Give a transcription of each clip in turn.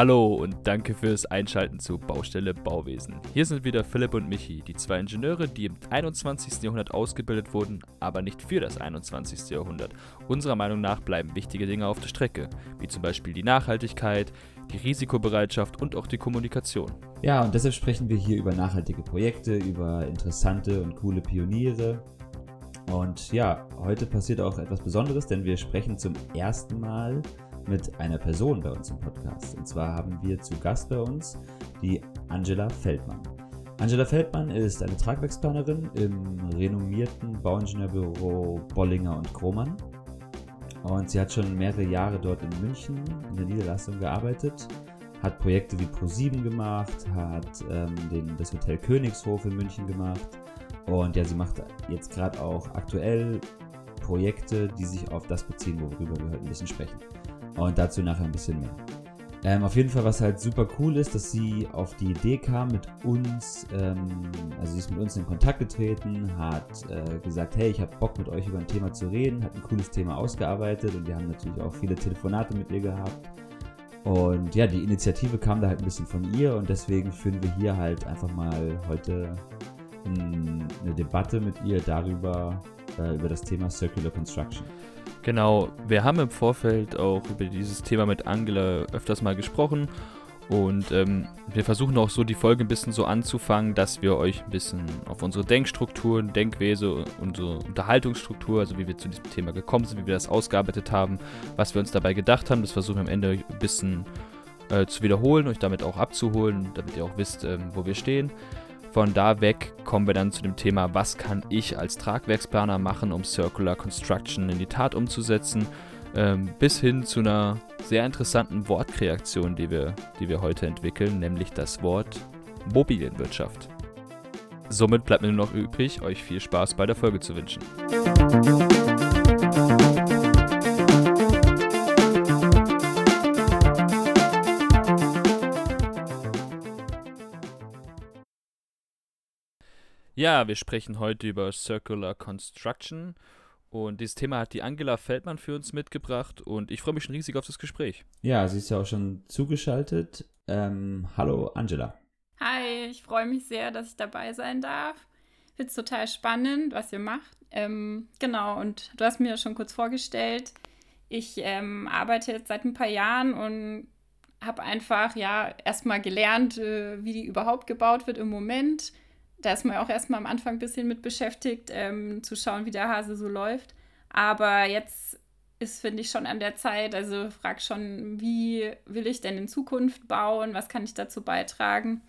Hallo und danke fürs Einschalten zu Baustelle Bauwesen. Hier sind wieder Philipp und Michi, die zwei Ingenieure, die im 21. Jahrhundert ausgebildet wurden, aber nicht für das 21. Jahrhundert. Unserer Meinung nach bleiben wichtige Dinge auf der Strecke, wie zum Beispiel die Nachhaltigkeit, die Risikobereitschaft und auch die Kommunikation. Ja, und deshalb sprechen wir hier über nachhaltige Projekte, über interessante und coole Pioniere. Und ja, heute passiert auch etwas Besonderes, denn wir sprechen zum ersten Mal mit einer Person bei uns im Podcast. Und zwar haben wir zu Gast bei uns die Angela Feldmann. Angela Feldmann ist eine Tragwerksplanerin im renommierten Bauingenieurbüro Bollinger und Kromann. Und sie hat schon mehrere Jahre dort in München in der Niederlassung gearbeitet, hat Projekte wie Pro7 gemacht, hat ähm, den, das Hotel Königshof in München gemacht. Und ja, sie macht jetzt gerade auch aktuell Projekte, die sich auf das beziehen, worüber wir heute ein bisschen sprechen. Und dazu nachher ein bisschen mehr. Ähm, auf jeden Fall, was halt super cool ist, dass sie auf die Idee kam, mit uns, ähm, also sie ist mit uns in Kontakt getreten, hat äh, gesagt, hey, ich habe Bock mit euch über ein Thema zu reden, hat ein cooles Thema ausgearbeitet und wir haben natürlich auch viele Telefonate mit ihr gehabt. Und ja, die Initiative kam da halt ein bisschen von ihr und deswegen führen wir hier halt einfach mal heute eine Debatte mit ihr darüber, äh, über das Thema Circular Construction. Genau, wir haben im Vorfeld auch über dieses Thema mit Angela öfters mal gesprochen und ähm, wir versuchen auch so die Folge ein bisschen so anzufangen, dass wir euch ein bisschen auf unsere Denkstrukturen, Denkwese, unsere Unterhaltungsstruktur, also wie wir zu diesem Thema gekommen sind, wie wir das ausgearbeitet haben, was wir uns dabei gedacht haben, das versuchen wir am Ende ein bisschen äh, zu wiederholen, euch damit auch abzuholen, damit ihr auch wisst, ähm, wo wir stehen. Von da weg kommen wir dann zu dem Thema, was kann ich als Tragwerksplaner machen, um Circular Construction in die Tat umzusetzen, ähm, bis hin zu einer sehr interessanten Wortkreation, die wir, die wir heute entwickeln, nämlich das Wort Mobilienwirtschaft. Somit bleibt mir nur noch übrig, euch viel Spaß bei der Folge zu wünschen. Ja, wir sprechen heute über Circular Construction und dieses Thema hat die Angela Feldmann für uns mitgebracht und ich freue mich schon riesig auf das Gespräch. Ja, sie ist ja auch schon zugeschaltet. Ähm, hallo Angela. Hi, ich freue mich sehr, dass ich dabei sein darf. Ich finde es total spannend, was ihr macht. Ähm, genau, und du hast mir schon kurz vorgestellt. Ich ähm, arbeite jetzt seit ein paar Jahren und habe einfach ja erstmal gelernt, äh, wie die überhaupt gebaut wird im Moment da ist man auch erstmal am Anfang ein bisschen mit beschäftigt, ähm, zu schauen, wie der Hase so läuft. Aber jetzt ist, finde ich, schon an der Zeit, also frag schon, wie will ich denn in Zukunft bauen, was kann ich dazu beitragen?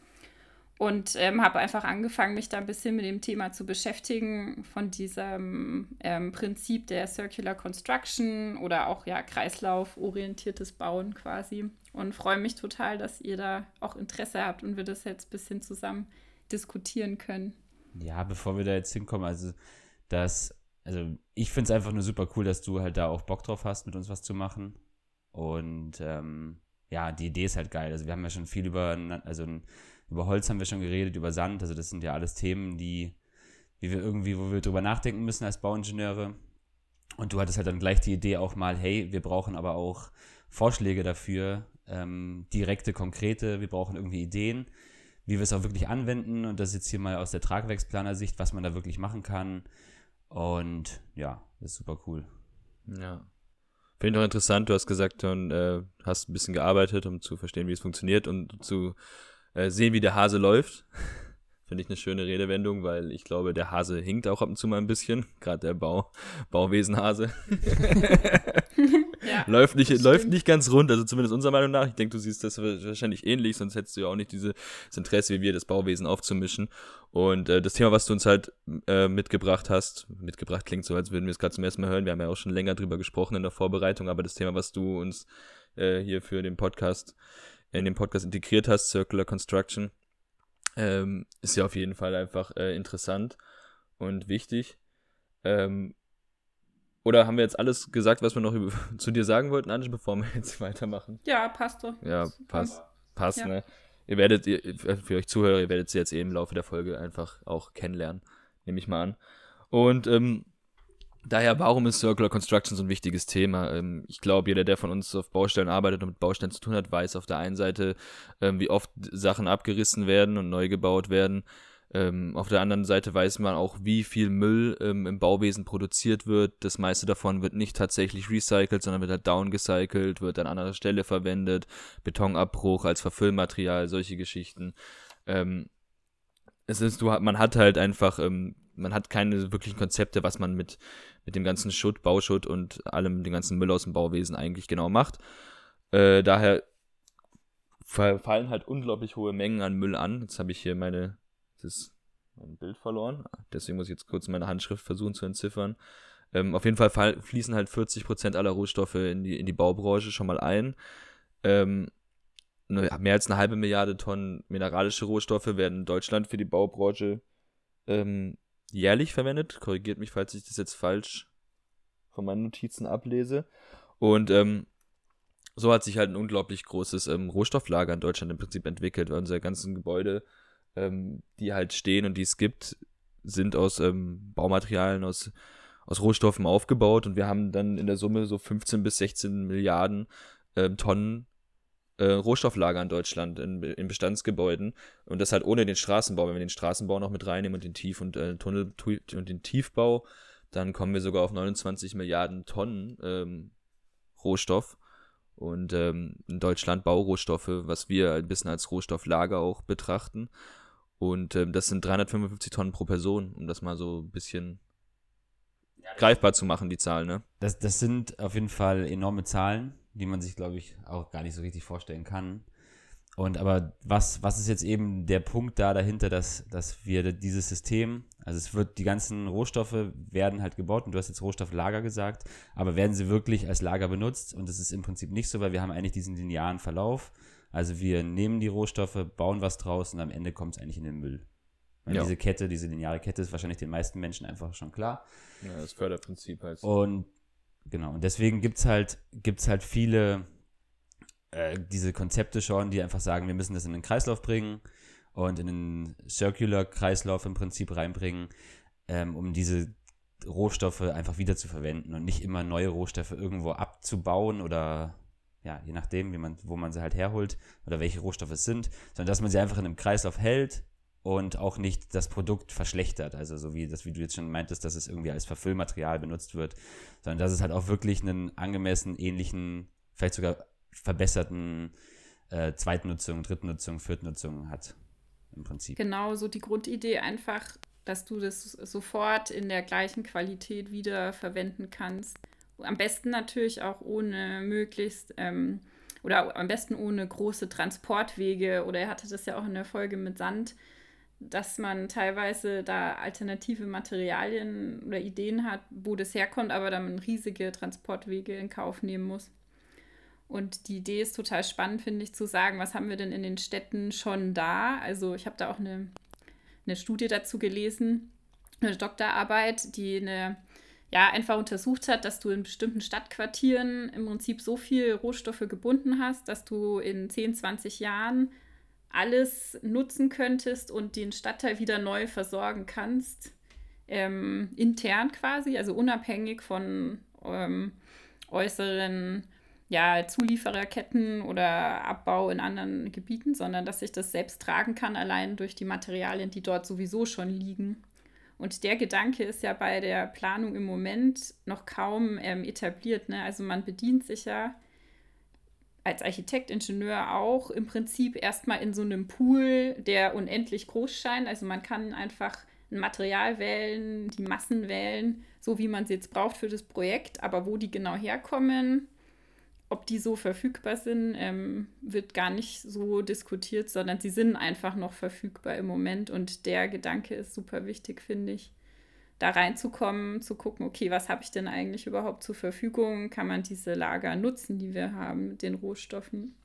Und ähm, habe einfach angefangen, mich da ein bisschen mit dem Thema zu beschäftigen, von diesem ähm, Prinzip der Circular Construction oder auch ja kreislauforientiertes Bauen quasi. Und freue mich total, dass ihr da auch Interesse habt und wir das jetzt ein bisschen zusammen diskutieren können. Ja, bevor wir da jetzt hinkommen, also das, also ich finde es einfach nur super cool, dass du halt da auch Bock drauf hast, mit uns was zu machen. Und ähm, ja, die Idee ist halt geil. Also wir haben ja schon viel über, also über Holz haben wir schon geredet, über Sand. Also das sind ja alles Themen, die, wie wir irgendwie, wo wir drüber nachdenken müssen als Bauingenieure. Und du hattest halt dann gleich die Idee auch mal, hey, wir brauchen aber auch Vorschläge dafür, ähm, direkte, konkrete, wir brauchen irgendwie Ideen wie wir es auch wirklich anwenden. Und das jetzt hier mal aus der Tragwerksplaner-Sicht, was man da wirklich machen kann. Und ja, das ist super cool. Ja. Finde ich auch interessant, du hast gesagt, du äh, hast ein bisschen gearbeitet, um zu verstehen, wie es funktioniert und zu äh, sehen, wie der Hase läuft. Finde ich eine schöne Redewendung, weil ich glaube, der Hase hinkt auch ab und zu mal ein bisschen. Gerade der Bau, Bauwesenhase. ja, läuft, nicht, läuft nicht ganz rund, also zumindest unserer Meinung nach. Ich denke, du siehst das wahrscheinlich ähnlich, sonst hättest du ja auch nicht dieses Interesse wie wir, das Bauwesen aufzumischen. Und äh, das Thema, was du uns halt äh, mitgebracht hast, mitgebracht klingt so, als würden wir es gerade zum ersten Mal hören. Wir haben ja auch schon länger drüber gesprochen in der Vorbereitung, aber das Thema, was du uns äh, hier für den Podcast, in den Podcast integriert hast, Circular Construction, ähm, ist ja auf jeden Fall einfach äh, interessant und wichtig. Ähm, oder haben wir jetzt alles gesagt, was wir noch über, zu dir sagen wollten, Ange, bevor wir jetzt weitermachen? Ja, passt doch. Ja, passt. Passt, ja. ne? Ihr werdet, ihr, für euch Zuhörer, ihr werdet sie jetzt eh im Laufe der Folge einfach auch kennenlernen, nehme ich mal an. Und ähm, Daher, warum ist Circular Construction so ein wichtiges Thema? Ähm, ich glaube, jeder, der von uns auf Baustellen arbeitet und mit Baustellen zu tun hat, weiß auf der einen Seite, ähm, wie oft Sachen abgerissen werden und neu gebaut werden. Ähm, auf der anderen Seite weiß man auch, wie viel Müll im Bauwesen produziert wird. Das meiste davon wird nicht tatsächlich recycelt, sondern wird halt downgecycelt, wird an anderer Stelle verwendet. Betonabbruch als Verfüllmaterial, solche Geschichten. es ist, du, man hat halt einfach man hat keine wirklichen Konzepte, was man mit, mit dem ganzen Schutt, Bauschutt und allem, den ganzen Müll aus dem Bauwesen eigentlich genau macht. Äh, daher fallen halt unglaublich hohe Mengen an Müll an. Jetzt habe ich hier meine, das mein Bild verloren. Deswegen muss ich jetzt kurz meine Handschrift versuchen zu entziffern. Ähm, auf jeden Fall fließen halt 40% aller Rohstoffe in die, in die Baubranche schon mal ein. Ähm, mehr als eine halbe Milliarde Tonnen mineralische Rohstoffe werden in Deutschland für die Baubranche ähm, jährlich verwendet. Korrigiert mich, falls ich das jetzt falsch von meinen Notizen ablese. Und ähm, so hat sich halt ein unglaublich großes ähm, Rohstofflager in Deutschland im Prinzip entwickelt, weil unsere ganzen Gebäude, ähm, die halt stehen und die es gibt, sind aus ähm, Baumaterialien, aus, aus Rohstoffen aufgebaut und wir haben dann in der Summe so 15 bis 16 Milliarden ähm, Tonnen äh, Rohstofflager in Deutschland in, in, Bestandsgebäuden. Und das halt ohne den Straßenbau. Wenn wir den Straßenbau noch mit reinnehmen und den Tief- und äh, Tunnel und den Tiefbau, dann kommen wir sogar auf 29 Milliarden Tonnen ähm, Rohstoff. Und ähm, in Deutschland Baurohstoffe, was wir ein bisschen als Rohstofflager auch betrachten. Und ähm, das sind 355 Tonnen pro Person, um das mal so ein bisschen ja, greifbar zu machen, die Zahl, ne? Das, das sind auf jeden Fall enorme Zahlen die man sich, glaube ich, auch gar nicht so richtig vorstellen kann. Und aber was, was ist jetzt eben der Punkt da dahinter, dass, dass wir dieses System, also es wird, die ganzen Rohstoffe werden halt gebaut und du hast jetzt Rohstofflager gesagt, aber werden sie wirklich als Lager benutzt? Und das ist im Prinzip nicht so, weil wir haben eigentlich diesen linearen Verlauf. Also wir nehmen die Rohstoffe, bauen was draus und am Ende kommt es eigentlich in den Müll. Weil ja. diese Kette, diese lineare Kette ist wahrscheinlich den meisten Menschen einfach schon klar. Ja, das Förderprinzip heißt. Und Genau, und deswegen gibt es halt, gibt's halt viele äh, diese Konzepte schon, die einfach sagen, wir müssen das in den Kreislauf bringen und in den Circular-Kreislauf im Prinzip reinbringen, ähm, um diese Rohstoffe einfach wieder zu verwenden und nicht immer neue Rohstoffe irgendwo abzubauen oder ja, je nachdem, wie man, wo man sie halt herholt oder welche Rohstoffe es sind, sondern dass man sie einfach in einem Kreislauf hält, und auch nicht das Produkt verschlechtert. Also so wie das, wie du jetzt schon meintest, dass es irgendwie als Verfüllmaterial benutzt wird, sondern dass es halt auch wirklich einen angemessen, ähnlichen, vielleicht sogar verbesserten äh, Zweitnutzung, Drittnutzung, Viertnutzung hat im Prinzip. Genau, so die Grundidee einfach, dass du das sofort in der gleichen Qualität wieder verwenden kannst. Am besten natürlich auch ohne möglichst ähm, oder am besten ohne große Transportwege. Oder er hatte das ja auch in der Folge mit Sand, dass man teilweise da alternative Materialien oder Ideen hat, wo das herkommt, aber dann riesige Transportwege in Kauf nehmen muss. Und die Idee ist total spannend, finde ich, zu sagen, was haben wir denn in den Städten schon da? Also ich habe da auch eine, eine Studie dazu gelesen, eine Doktorarbeit, die eine, ja, einfach untersucht hat, dass du in bestimmten Stadtquartieren im Prinzip so viel Rohstoffe gebunden hast, dass du in 10, 20 Jahren alles nutzen könntest und den Stadtteil wieder neu versorgen kannst, ähm, intern quasi, also unabhängig von ähm, äußeren ja, Zuliefererketten oder Abbau in anderen Gebieten, sondern dass ich das selbst tragen kann, allein durch die Materialien, die dort sowieso schon liegen. Und der Gedanke ist ja bei der Planung im Moment noch kaum ähm, etabliert. Ne? Also man bedient sich ja als Architekt, Ingenieur auch im Prinzip erstmal in so einem Pool, der unendlich groß scheint. Also man kann einfach ein Material wählen, die Massen wählen, so wie man sie jetzt braucht für das Projekt. Aber wo die genau herkommen, ob die so verfügbar sind, ähm, wird gar nicht so diskutiert, sondern sie sind einfach noch verfügbar im Moment. Und der Gedanke ist super wichtig, finde ich da reinzukommen, zu gucken, okay, was habe ich denn eigentlich überhaupt zur Verfügung? Kann man diese Lager nutzen, die wir haben mit den Rohstoffen?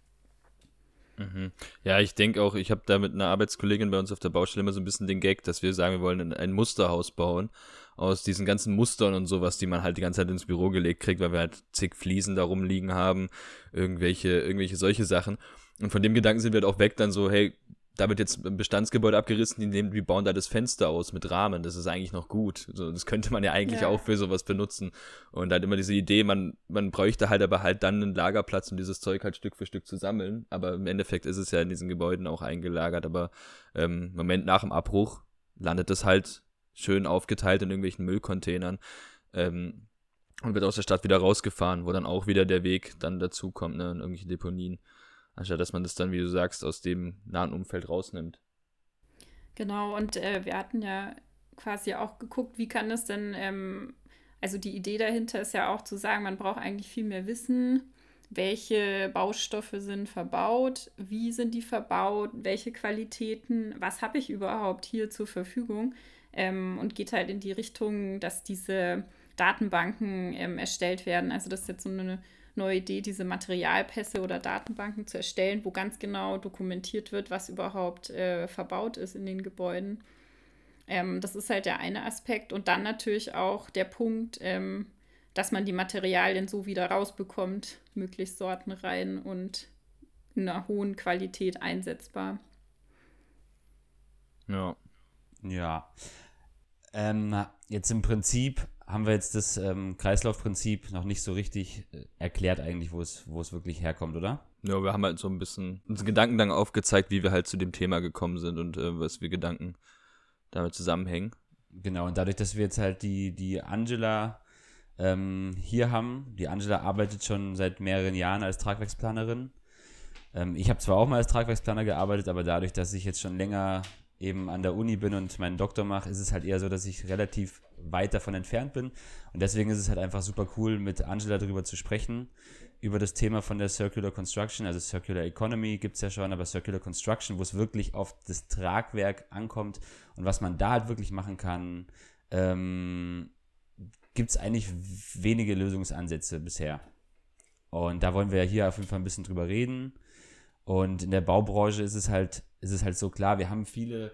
Mhm. Ja, ich denke auch, ich habe da mit einer Arbeitskollegin bei uns auf der Baustelle immer so ein bisschen den Gag, dass wir sagen, wir wollen ein Musterhaus bauen aus diesen ganzen Mustern und sowas, die man halt die ganze Zeit ins Büro gelegt kriegt, weil wir halt zig Fliesen da rumliegen haben, irgendwelche, irgendwelche solche Sachen. Und von dem Gedanken sind wir halt auch weg, dann so, hey, da wird jetzt ein Bestandsgebäude abgerissen, die nehmen, wir bauen da das Fenster aus mit Rahmen. Das ist eigentlich noch gut. So, das könnte man ja eigentlich ja. auch für sowas benutzen. Und halt immer diese Idee, man, man bräuchte halt aber halt dann einen Lagerplatz, um dieses Zeug halt Stück für Stück zu sammeln. Aber im Endeffekt ist es ja in diesen Gebäuden auch eingelagert. Aber ähm, im Moment nach dem Abbruch landet es halt schön aufgeteilt in irgendwelchen Müllcontainern. Ähm, und wird aus der Stadt wieder rausgefahren, wo dann auch wieder der Weg dann dazu kommt, ne, in irgendwelche Deponien anstatt dass man das dann, wie du sagst, aus dem nahen Umfeld rausnimmt. Genau, und äh, wir hatten ja quasi auch geguckt, wie kann das denn, ähm, also die Idee dahinter ist ja auch zu sagen, man braucht eigentlich viel mehr Wissen, welche Baustoffe sind verbaut, wie sind die verbaut, welche Qualitäten, was habe ich überhaupt hier zur Verfügung ähm, und geht halt in die Richtung, dass diese Datenbanken ähm, erstellt werden. Also das ist jetzt so eine neue Idee, diese Materialpässe oder Datenbanken zu erstellen, wo ganz genau dokumentiert wird, was überhaupt äh, verbaut ist in den Gebäuden. Ähm, das ist halt der eine Aspekt. Und dann natürlich auch der Punkt, ähm, dass man die Materialien so wieder rausbekommt, möglichst sortenrein und in einer hohen Qualität einsetzbar. Ja. Ja. Ähm, jetzt im Prinzip haben wir jetzt das ähm, Kreislaufprinzip noch nicht so richtig äh, erklärt eigentlich, wo es, wo es wirklich herkommt, oder? Ja, wir haben halt so ein bisschen uns Gedanken dann aufgezeigt, wie wir halt zu dem Thema gekommen sind und äh, was wir Gedanken damit zusammenhängen. Genau, und dadurch, dass wir jetzt halt die, die Angela ähm, hier haben, die Angela arbeitet schon seit mehreren Jahren als Tragwerksplanerin. Ähm, ich habe zwar auch mal als Tragwerksplaner gearbeitet, aber dadurch, dass ich jetzt schon länger eben an der Uni bin und meinen Doktor mache, ist es halt eher so, dass ich relativ weit davon entfernt bin. Und deswegen ist es halt einfach super cool, mit Angela darüber zu sprechen, über das Thema von der Circular Construction, also Circular Economy gibt es ja schon, aber Circular Construction, wo es wirklich auf das Tragwerk ankommt und was man da halt wirklich machen kann, ähm, gibt es eigentlich wenige Lösungsansätze bisher. Und da wollen wir ja hier auf jeden Fall ein bisschen drüber reden. Und in der Baubranche ist es halt, ist es halt so klar, wir haben viele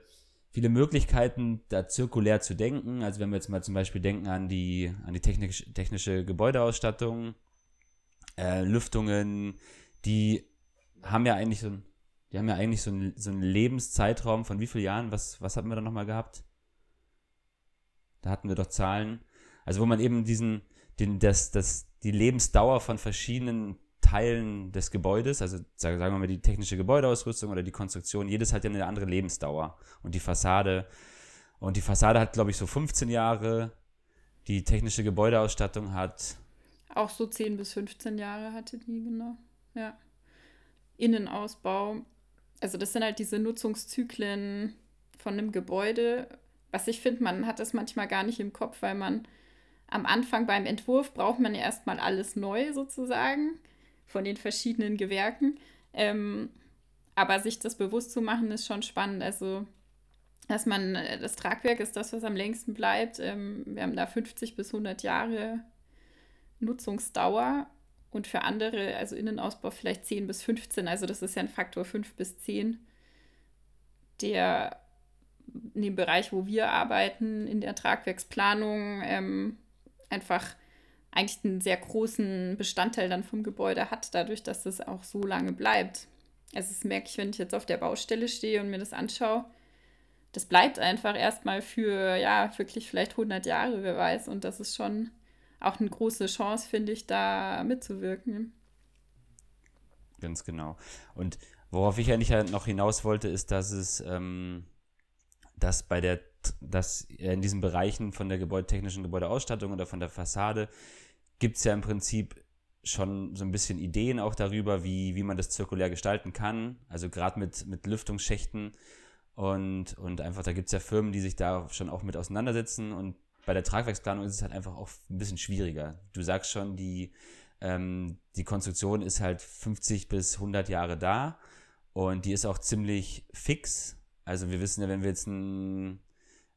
viele Möglichkeiten, da zirkulär zu denken. Also wenn wir jetzt mal zum Beispiel denken an die, an die technisch, technische Gebäudeausstattung, äh, Lüftungen, die haben ja eigentlich so ein, die haben ja eigentlich so einen, so Lebenszeitraum von wie vielen Jahren? Was, was hatten wir da nochmal gehabt? Da hatten wir doch Zahlen. Also wo man eben diesen, den, das, das, die Lebensdauer von verschiedenen Teilen des Gebäudes, also sagen wir mal die technische Gebäudeausrüstung oder die Konstruktion, jedes hat ja eine andere Lebensdauer. Und die Fassade, und die Fassade hat, glaube ich, so 15 Jahre. Die technische Gebäudeausstattung hat. Auch so 10 bis 15 Jahre hatte die, genau. Ja. Innenausbau. Also, das sind halt diese Nutzungszyklen von einem Gebäude. Was ich finde, man hat das manchmal gar nicht im Kopf, weil man am Anfang beim Entwurf braucht man ja erstmal alles neu sozusagen von den verschiedenen Gewerken. Ähm, aber sich das bewusst zu machen, ist schon spannend. Also, dass man, äh, das Tragwerk ist das, was am längsten bleibt. Ähm, wir haben da 50 bis 100 Jahre Nutzungsdauer und für andere, also Innenausbau vielleicht 10 bis 15. Also, das ist ja ein Faktor 5 bis 10, der in dem Bereich, wo wir arbeiten, in der Tragwerksplanung ähm, einfach eigentlich einen sehr großen Bestandteil dann vom Gebäude hat, dadurch, dass es auch so lange bleibt. Also das merke ich, wenn ich jetzt auf der Baustelle stehe und mir das anschaue. Das bleibt einfach erstmal für, ja, wirklich vielleicht 100 Jahre, wer weiß. Und das ist schon auch eine große Chance, finde ich, da mitzuwirken. Ganz genau. Und worauf ich eigentlich noch hinaus wollte, ist, dass es, ähm, dass bei der, dass in diesen Bereichen von der gebäudetechnischen Gebäudeausstattung oder von der Fassade gibt es ja im Prinzip schon so ein bisschen Ideen auch darüber, wie, wie man das zirkulär gestalten kann. Also gerade mit, mit Lüftungsschächten und, und einfach, da gibt es ja Firmen, die sich da schon auch mit auseinandersetzen und bei der Tragwerksplanung ist es halt einfach auch ein bisschen schwieriger. Du sagst schon, die, ähm, die Konstruktion ist halt 50 bis 100 Jahre da und die ist auch ziemlich fix. Also wir wissen ja, wenn wir jetzt ein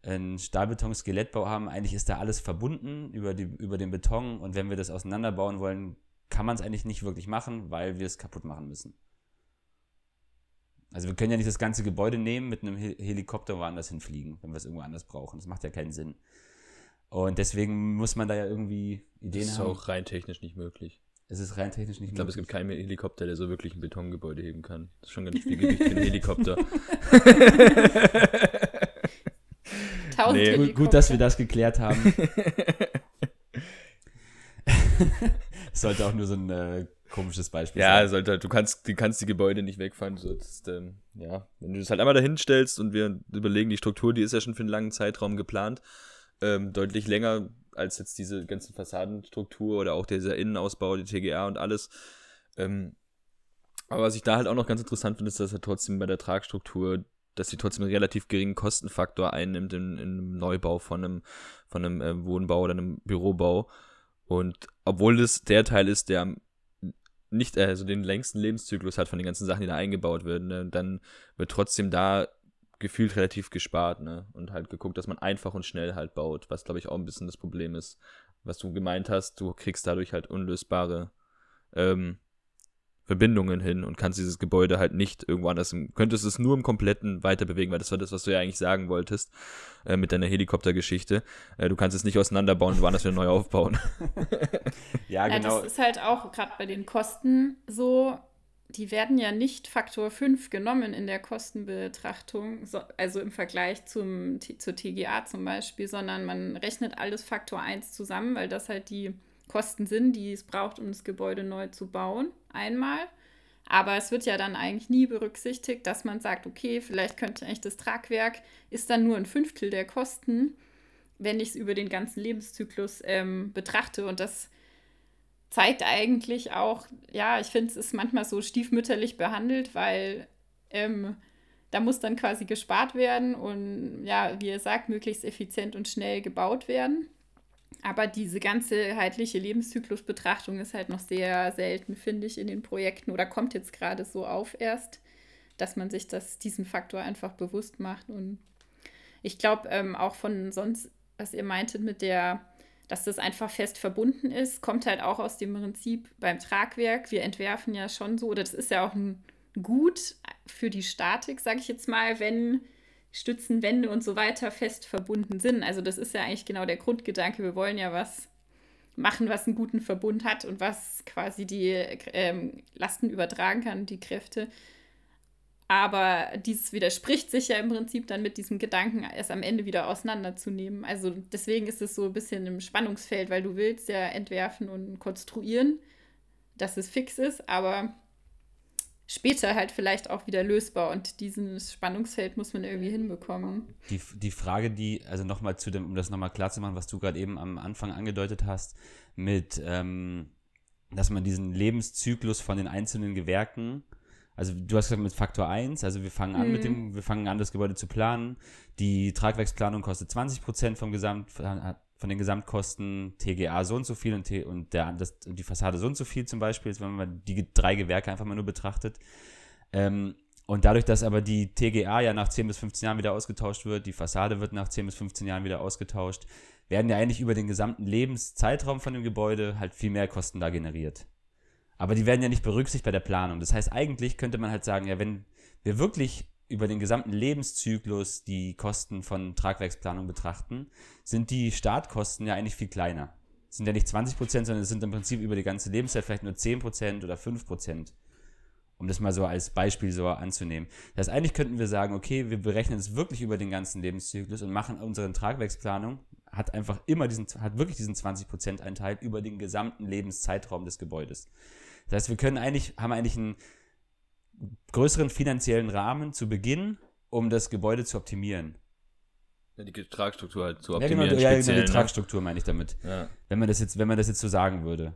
einen Stahlbeton-Skelettbau haben, eigentlich ist da alles verbunden über, die, über den Beton und wenn wir das auseinanderbauen wollen, kann man es eigentlich nicht wirklich machen, weil wir es kaputt machen müssen. Also wir können ja nicht das ganze Gebäude nehmen, mit einem Helikopter woanders hinfliegen, wenn wir es irgendwo anders brauchen. Das macht ja keinen Sinn. Und deswegen muss man da ja irgendwie Ideen haben. Das ist haben. auch rein technisch nicht möglich. Es ist rein technisch nicht Ich glaube, es gibt keinen Helikopter, der so wirklich ein Betongebäude heben kann. Das ist schon ganz viel Gewicht für einen Helikopter. Tausend Nee, gut, Helikopter. gut, dass wir das geklärt haben. Es sollte auch nur so ein äh, komisches Beispiel Ja, sein. sollte halt, du kannst, du kannst die Gebäude nicht wegfahren. So, das ist, ähm, ja, wenn du das halt einmal dahin stellst und wir überlegen, die Struktur, die ist ja schon für einen langen Zeitraum geplant, ähm, deutlich länger als jetzt diese ganze Fassadenstruktur oder auch dieser Innenausbau, die TGA und alles. Ähm, aber was ich da halt auch noch ganz interessant finde, ist, dass er trotzdem bei der Tragstruktur, dass sie trotzdem einen relativ geringen Kostenfaktor einnimmt in, in Neubau von einem, von einem äh, Wohnbau oder einem Bürobau. Und obwohl das der Teil ist, der am nicht, äh, also den längsten Lebenszyklus hat von den ganzen Sachen, die da eingebaut werden, ne, dann wird trotzdem da gefühlt relativ gespart, ne? Und halt geguckt, dass man einfach und schnell halt baut, was glaube ich auch ein bisschen das Problem ist. Was du gemeint hast, du kriegst dadurch halt unlösbare ähm, Verbindungen hin und kannst dieses Gebäude halt nicht irgendwo anders, könntest es nur im Kompletten weiter bewegen, weil das war das, was du ja eigentlich sagen wolltest äh, mit deiner Helikoptergeschichte. Äh, du kannst es nicht auseinanderbauen und woanders wieder neu aufbauen. Ja, Ja, genau. das ist halt auch gerade bei den Kosten so, die werden ja nicht Faktor 5 genommen in der Kostenbetrachtung, so, also im Vergleich zum, zur TGA zum Beispiel, sondern man rechnet alles Faktor 1 zusammen, weil das halt die Kosten sind, die es braucht, um das Gebäude neu zu bauen, einmal. Aber es wird ja dann eigentlich nie berücksichtigt, dass man sagt, okay, vielleicht könnte eigentlich das Tragwerk ist dann nur ein Fünftel der Kosten, wenn ich es über den ganzen Lebenszyklus ähm, betrachte. Und das zeigt eigentlich auch, ja, ich finde, es ist manchmal so stiefmütterlich behandelt, weil ähm, da muss dann quasi gespart werden und ja, wie ihr sagt, möglichst effizient und schnell gebaut werden. Aber diese ganzheitliche Lebenszyklusbetrachtung ist halt noch sehr selten, finde ich, in den Projekten oder kommt jetzt gerade so auf erst, dass man sich das, diesen Faktor einfach bewusst macht. Und ich glaube ähm, auch von sonst, was ihr meintet mit der dass das einfach fest verbunden ist, kommt halt auch aus dem Prinzip beim Tragwerk. Wir entwerfen ja schon so, oder das ist ja auch ein Gut für die Statik, sage ich jetzt mal, wenn Stützen, Wände und so weiter fest verbunden sind. Also das ist ja eigentlich genau der Grundgedanke. Wir wollen ja was machen, was einen guten Verbund hat und was quasi die ähm, Lasten übertragen kann, die Kräfte. Aber dieses widerspricht sich ja im Prinzip dann mit diesem Gedanken, es am Ende wieder auseinanderzunehmen. Also deswegen ist es so ein bisschen im Spannungsfeld, weil du willst ja entwerfen und konstruieren, dass es fix ist, aber später halt vielleicht auch wieder lösbar. Und dieses Spannungsfeld muss man irgendwie hinbekommen. Die, die Frage, die, also nochmal zu dem, um das nochmal klar zu machen, was du gerade eben am Anfang angedeutet hast, mit, ähm, dass man diesen Lebenszyklus von den einzelnen Gewerken also du hast gesagt mit Faktor 1, also wir fangen an Mhm. mit dem, wir fangen an, das Gebäude zu planen. Die Tragwerksplanung kostet 20 Prozent vom Gesamt, von den Gesamtkosten, TGA so und so viel und, und der, das, die Fassade so und so viel zum Beispiel, wenn man die drei Gewerke einfach mal nur betrachtet. Ähm, und dadurch, dass aber die TGA ja nach 10 bis 15 Jahren wieder ausgetauscht wird, die Fassade wird nach 10 bis 15 Jahren wieder ausgetauscht, werden ja eigentlich über den gesamten Lebenszeitraum von dem Gebäude halt viel mehr Kosten da generiert. Aber die werden ja nicht berücksichtigt bei der Planung. Das heißt, eigentlich könnte man halt sagen, ja, wenn wir wirklich über den gesamten Lebenszyklus die Kosten von Tragwerksplanung betrachten, sind die Startkosten ja eigentlich viel kleiner. Es sind ja nicht 20 Prozent, sondern es sind im Prinzip über die ganze Lebenszeit vielleicht nur 10 Prozent oder 5 Prozent. Um das mal so als Beispiel so anzunehmen. Das heißt, eigentlich könnten wir sagen, okay, wir berechnen es wirklich über den ganzen Lebenszyklus und machen unsere Tragwerksplanung, hat einfach immer diesen, hat wirklich diesen 20 Prozent Anteil über den gesamten Lebenszeitraum des Gebäudes. Das heißt, wir können eigentlich, haben eigentlich einen größeren finanziellen Rahmen zu Beginn, um das Gebäude zu optimieren. Ja, die Tragstruktur halt zu Ja, optimieren. genau, ja, genau speziell, die Tragstruktur meine ich damit. Ne? Ja. Wenn man das jetzt, wenn man das jetzt so sagen würde.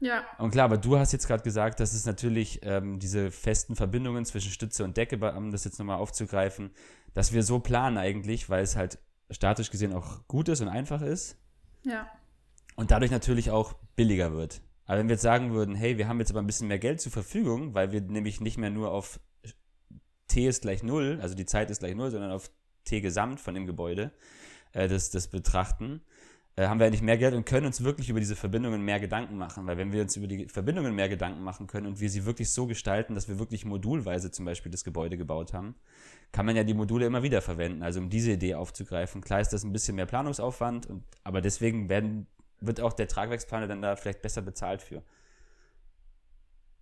Ja. Und klar, aber du hast jetzt gerade gesagt, dass es natürlich ähm, diese festen Verbindungen zwischen Stütze und Decke, um das jetzt nochmal aufzugreifen, dass wir so planen eigentlich, weil es halt statisch gesehen auch gut ist und einfach ist Ja. und dadurch natürlich auch billiger wird. Aber wenn wir jetzt sagen würden, hey, wir haben jetzt aber ein bisschen mehr Geld zur Verfügung, weil wir nämlich nicht mehr nur auf T ist gleich null, also die Zeit ist gleich null, sondern auf T gesamt von dem Gebäude äh, das, das betrachten, äh, haben wir eigentlich mehr Geld und können uns wirklich über diese Verbindungen mehr Gedanken machen. Weil wenn wir uns über die Verbindungen mehr Gedanken machen können und wir sie wirklich so gestalten, dass wir wirklich modulweise zum Beispiel das Gebäude gebaut haben, kann man ja die Module immer wieder verwenden. Also um diese Idee aufzugreifen. Klar ist das ein bisschen mehr Planungsaufwand, und, aber deswegen werden, wird auch der Tragwerksplaner dann da vielleicht besser bezahlt für.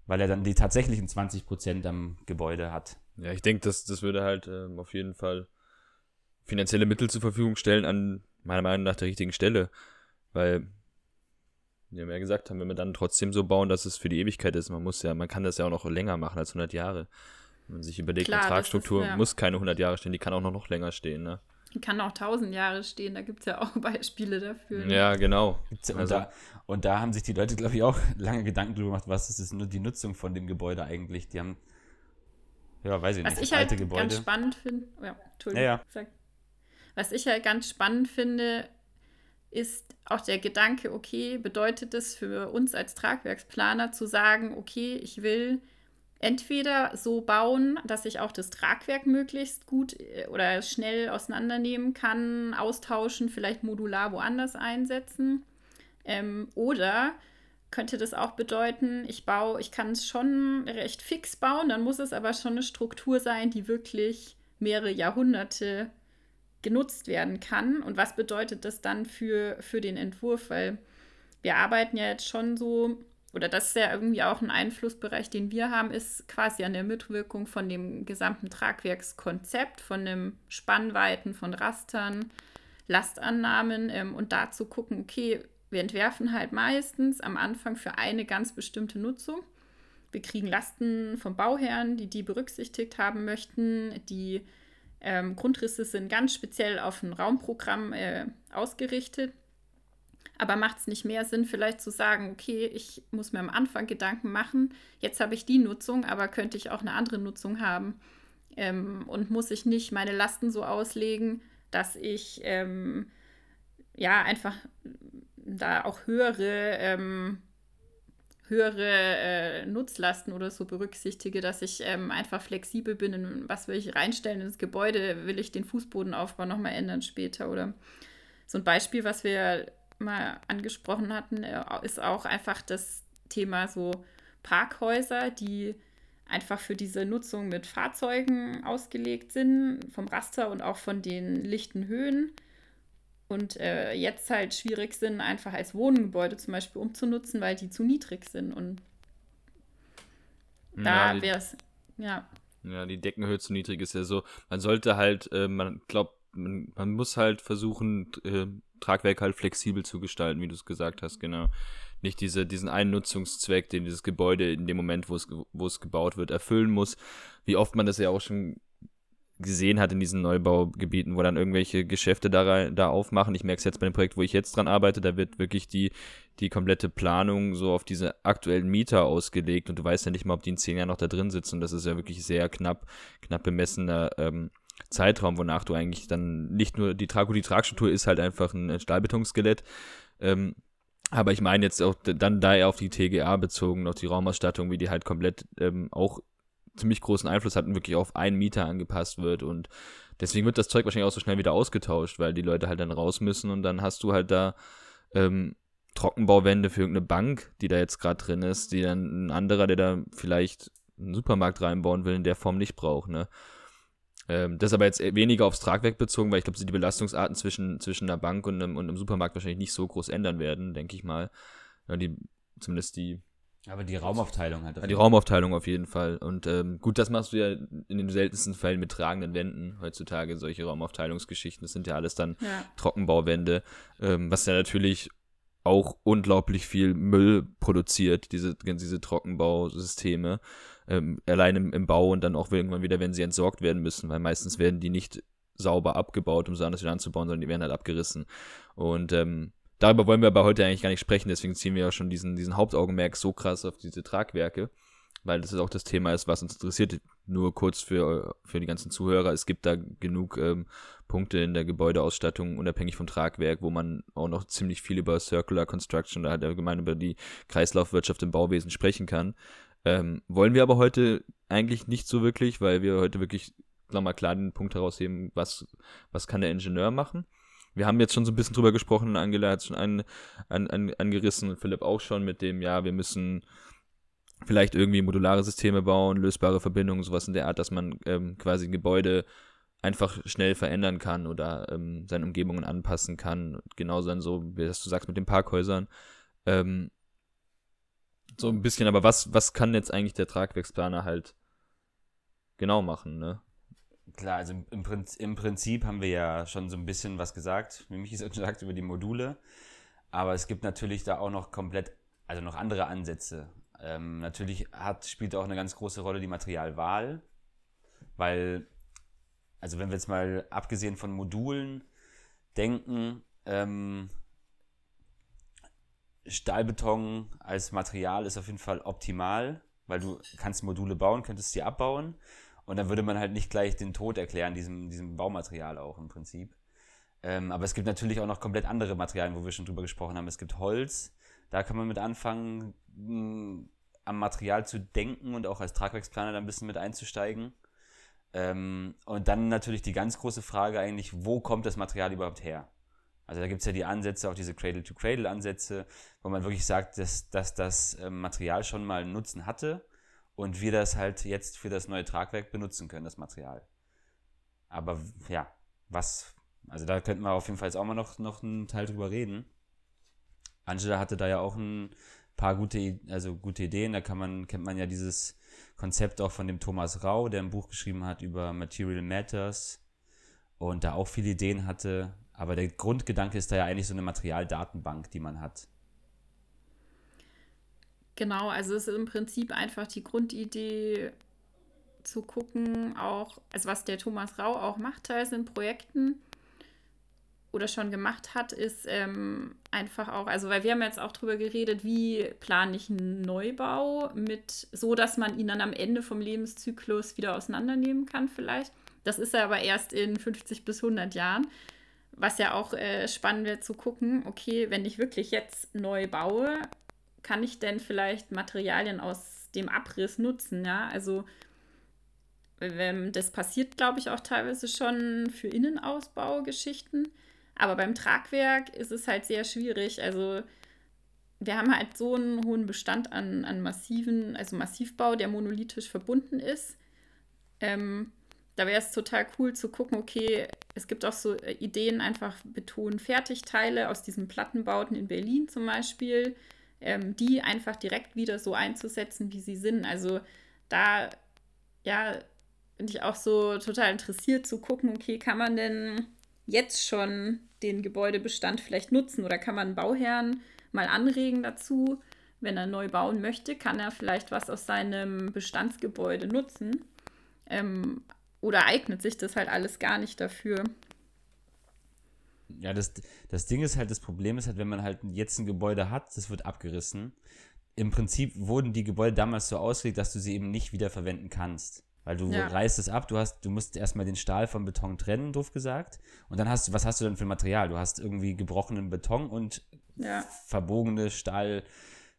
weil er dann die tatsächlichen 20% am Gebäude hat. Ja, ich denke, das, das würde halt ähm, auf jeden Fall finanzielle Mittel zur Verfügung stellen an meiner Meinung nach der richtigen Stelle. Weil, wie wir ja gesagt haben, wenn wir dann trotzdem so bauen, dass es für die Ewigkeit ist, man muss ja, man kann das ja auch noch länger machen als 100 Jahre. Wenn man sich überlegt, Klar, eine Tragstruktur ist, ja. muss keine 100 Jahre stehen, die kann auch noch, noch länger stehen, ne? Kann auch 1000 Jahre stehen, da gibt es ja auch Beispiele dafür. Ne? Ja, genau. Und, also, da, und da haben sich die Leute, glaube ich, auch lange Gedanken drüber gemacht, was ist nur die Nutzung von dem Gebäude eigentlich. Die haben, ja, weiß ich was nicht, ich alte halt Gebäude. ganz spannend finde, oh ja, Entschuldigung, ja, ja. Was ich halt ganz spannend finde, ist auch der Gedanke, okay, bedeutet es für uns als Tragwerksplaner zu sagen, okay, ich will entweder so bauen, dass ich auch das Tragwerk möglichst gut äh, oder schnell auseinandernehmen kann, austauschen, vielleicht modular woanders einsetzen. Ähm, oder könnte das auch bedeuten, ich baue, ich kann es schon recht fix bauen, dann muss es aber schon eine Struktur sein, die wirklich mehrere Jahrhunderte genutzt werden kann. Und was bedeutet das dann für, für den Entwurf? Weil wir arbeiten ja jetzt schon so oder das ist ja irgendwie auch ein Einflussbereich, den wir haben, ist quasi an der Mitwirkung von dem gesamten Tragwerkskonzept, von dem Spannweiten von Rastern, Lastannahmen ähm, und da zu gucken, okay, wir entwerfen halt meistens am Anfang für eine ganz bestimmte Nutzung. Wir kriegen Lasten vom Bauherrn, die die berücksichtigt haben möchten. Die ähm, Grundrisse sind ganz speziell auf ein Raumprogramm äh, ausgerichtet. Aber macht es nicht mehr Sinn, vielleicht zu sagen, okay, ich muss mir am Anfang Gedanken machen, jetzt habe ich die Nutzung, aber könnte ich auch eine andere Nutzung haben? Ähm, und muss ich nicht meine Lasten so auslegen, dass ich ähm, ja einfach da auch höhere, ähm, höhere äh, Nutzlasten oder so berücksichtige, dass ich ähm, einfach flexibel bin, in was will ich reinstellen ins Gebäude, will ich den Fußbodenaufbau nochmal ändern später oder so ein Beispiel, was wir mal angesprochen hatten, äh, ist auch einfach das Thema so Parkhäuser, die einfach für diese Nutzung mit Fahrzeugen ausgelegt sind, vom Raster und auch von den lichten Höhen. Und äh, jetzt halt schwierig sind, einfach als Wohngebäude zum Beispiel umzunutzen, weil die zu niedrig sind. Und da ja, wäre es, ja. Ja, die Deckenhöhe zu niedrig ist ja so. Man sollte halt, äh, man glaubt, man, man, muss halt versuchen, äh, Tragwerk halt flexibel zu gestalten, wie du es gesagt hast, genau. Nicht diese, diesen einen Nutzungszweck, den dieses Gebäude in dem Moment, wo es, gebaut wird, erfüllen muss. Wie oft man das ja auch schon gesehen hat in diesen Neubaugebieten, wo dann irgendwelche Geschäfte da, da aufmachen. Ich merke es jetzt bei dem Projekt, wo ich jetzt dran arbeite, da wird wirklich die, die komplette Planung so auf diese aktuellen Mieter ausgelegt und du weißt ja nicht mal, ob die in zehn Jahren noch da drin sitzen. Das ist ja wirklich sehr knapp, knapp bemessener ähm, Zeitraum, wonach du eigentlich dann nicht nur die Trag- die Tragstruktur ist halt einfach ein Stahlbetonskelett. Ähm, aber ich meine jetzt auch dann da eher auf die TGA bezogen, auf die Raumausstattung, wie die halt komplett ähm, auch ziemlich großen Einfluss hat und wirklich auf einen Mieter angepasst wird. Und deswegen wird das Zeug wahrscheinlich auch so schnell wieder ausgetauscht, weil die Leute halt dann raus müssen und dann hast du halt da ähm, Trockenbauwände für irgendeine Bank, die da jetzt gerade drin ist, die dann ein anderer, der da vielleicht einen Supermarkt reinbauen will, in der Form nicht braucht, ne? Ähm, das ist aber jetzt weniger aufs Tragwerk bezogen, weil ich glaube, die Belastungsarten zwischen, zwischen einer Bank und einem, und einem Supermarkt wahrscheinlich nicht so groß ändern werden, denke ich mal. Ja, die, zumindest die. Aber die Raumaufteilung halt. Ja, die Raumaufteilung auf jeden Fall. Und ähm, gut, das machst du ja in den seltensten Fällen mit tragenden Wänden heutzutage, solche Raumaufteilungsgeschichten. Das sind ja alles dann ja. Trockenbauwände, ähm, was ja natürlich auch unglaublich viel Müll produziert, diese, diese Trockenbausysteme ähm, allein im, im, Bau und dann auch irgendwann wieder, wenn sie entsorgt werden müssen, weil meistens werden die nicht sauber abgebaut, um sie anders wieder anzubauen, sondern die werden halt abgerissen. Und ähm, darüber wollen wir aber heute eigentlich gar nicht sprechen, deswegen ziehen wir ja schon diesen, diesen Hauptaugenmerk so krass auf diese Tragwerke, weil das ist auch das Thema ist, was uns interessiert. Nur kurz für, für die ganzen Zuhörer, es gibt da genug ähm, Punkte in der Gebäudeausstattung, unabhängig vom Tragwerk, wo man auch noch ziemlich viel über Circular Construction oder halt allgemein über die Kreislaufwirtschaft im Bauwesen sprechen kann. Ähm, wollen wir aber heute eigentlich nicht so wirklich, weil wir heute wirklich, sagen mal, klar den Punkt herausheben, was, was kann der Ingenieur machen. Wir haben jetzt schon so ein bisschen drüber gesprochen, Angela hat schon an, an, an, angerissen und Philipp auch schon mit dem, ja, wir müssen vielleicht irgendwie modulare Systeme bauen, lösbare Verbindungen, sowas in der Art, dass man ähm, quasi ein Gebäude einfach schnell verändern kann oder ähm, seine Umgebungen anpassen kann. Genauso dann so, wie das du sagst mit den Parkhäusern. Ähm, so ein bisschen, aber was, was kann jetzt eigentlich der Tragwerksplaner halt genau machen, ne? Klar, also im, Prinzip, im Prinzip haben wir ja schon so ein bisschen was gesagt, wie Michi so gesagt, über die Module. Aber es gibt natürlich da auch noch komplett, also noch andere Ansätze. Ähm, natürlich hat, spielt auch eine ganz große Rolle die Materialwahl, weil, also wenn wir jetzt mal abgesehen von Modulen denken, ähm, Stahlbeton als Material ist auf jeden Fall optimal, weil du kannst Module bauen, könntest sie abbauen und dann würde man halt nicht gleich den Tod erklären, diesem, diesem Baumaterial auch im Prinzip. Ähm, aber es gibt natürlich auch noch komplett andere Materialien, wo wir schon drüber gesprochen haben. Es gibt Holz, da kann man mit anfangen, mh, hm, am Material zu denken und auch als Tragwerksplaner da ein bisschen mit einzusteigen. Ähm, und dann natürlich die ganz große Frage eigentlich, wo kommt das Material überhaupt her? Also da gibt es ja die Ansätze, auch diese Cradle-to-Cradle-Ansätze, wo man wirklich sagt, dass, dass das ähm, Material schon mal einen Nutzen hatte und wir das halt jetzt für das neue Tragwerk benutzen können, das Material. Aber ja, was, also da könnten wir auf jeden Fall jetzt auch mal noch, noch einen Teil drüber reden. Angela hatte da ja auch ein paar gute, also gute Ideen. Da kann man, kennt man ja dieses Konzept auch von dem Thomas Rau, der ein Buch geschrieben hat über Material Matters und da auch viele Ideen hatte. Aber der Grundgedanke ist da ja eigentlich so eine Materialdatenbank, die man hat. Genau, also es ist im Prinzip einfach die Grundidee zu gucken, auch, also was der Thomas Rau auch macht, teils in Projekten oder schon gemacht hat, ist ähm, einfach auch, also weil wir haben jetzt auch drüber geredet, wie plane ich einen Neubau mit, so dass man ihn dann am Ende vom Lebenszyklus wieder auseinandernehmen kann vielleicht. Das ist ja aber erst in 50 bis 100 Jahren. Was ja auch äh, spannend wird zu gucken, okay, wenn ich wirklich jetzt neu baue, kann ich denn vielleicht Materialien aus dem Abriss nutzen? Ja, also das passiert, glaube ich, auch teilweise schon für Innenausbaugeschichten. Aber beim Tragwerk ist es halt sehr schwierig. Also wir haben halt so einen hohen Bestand an, an massiven, also Massivbau, der monolithisch verbunden ist. Ähm, da wäre es total cool zu gucken, okay, es gibt auch so äh, Ideen, einfach Beton-Fertigteile aus diesen Plattenbauten in Berlin zum Beispiel, ähm, die einfach direkt wieder so einzusetzen, wie sie sind. Also da, ja, bin ich auch so total interessiert zu gucken, okay, kann man denn jetzt schon den Gebäudebestand vielleicht nutzen oder kann man Bauherrn mal anregen dazu, wenn er neu bauen möchte, kann er vielleicht was aus seinem Bestandsgebäude nutzen. Ähm, oder eignet sich das halt alles gar nicht dafür? Ja, das, das Ding ist halt, das Problem ist halt, wenn man halt jetzt ein Gebäude hat, das wird abgerissen. Im Prinzip wurden die Gebäude damals so ausgelegt, dass du sie eben nicht wieder verwenden kannst. Weil du ja. reißt es ab, du hast, du musst erstmal den Stahl vom Beton trennen, doof gesagt. Und dann hast du, was hast du denn für Material? Du hast irgendwie gebrochenen Beton und ja. verbogene Stahl,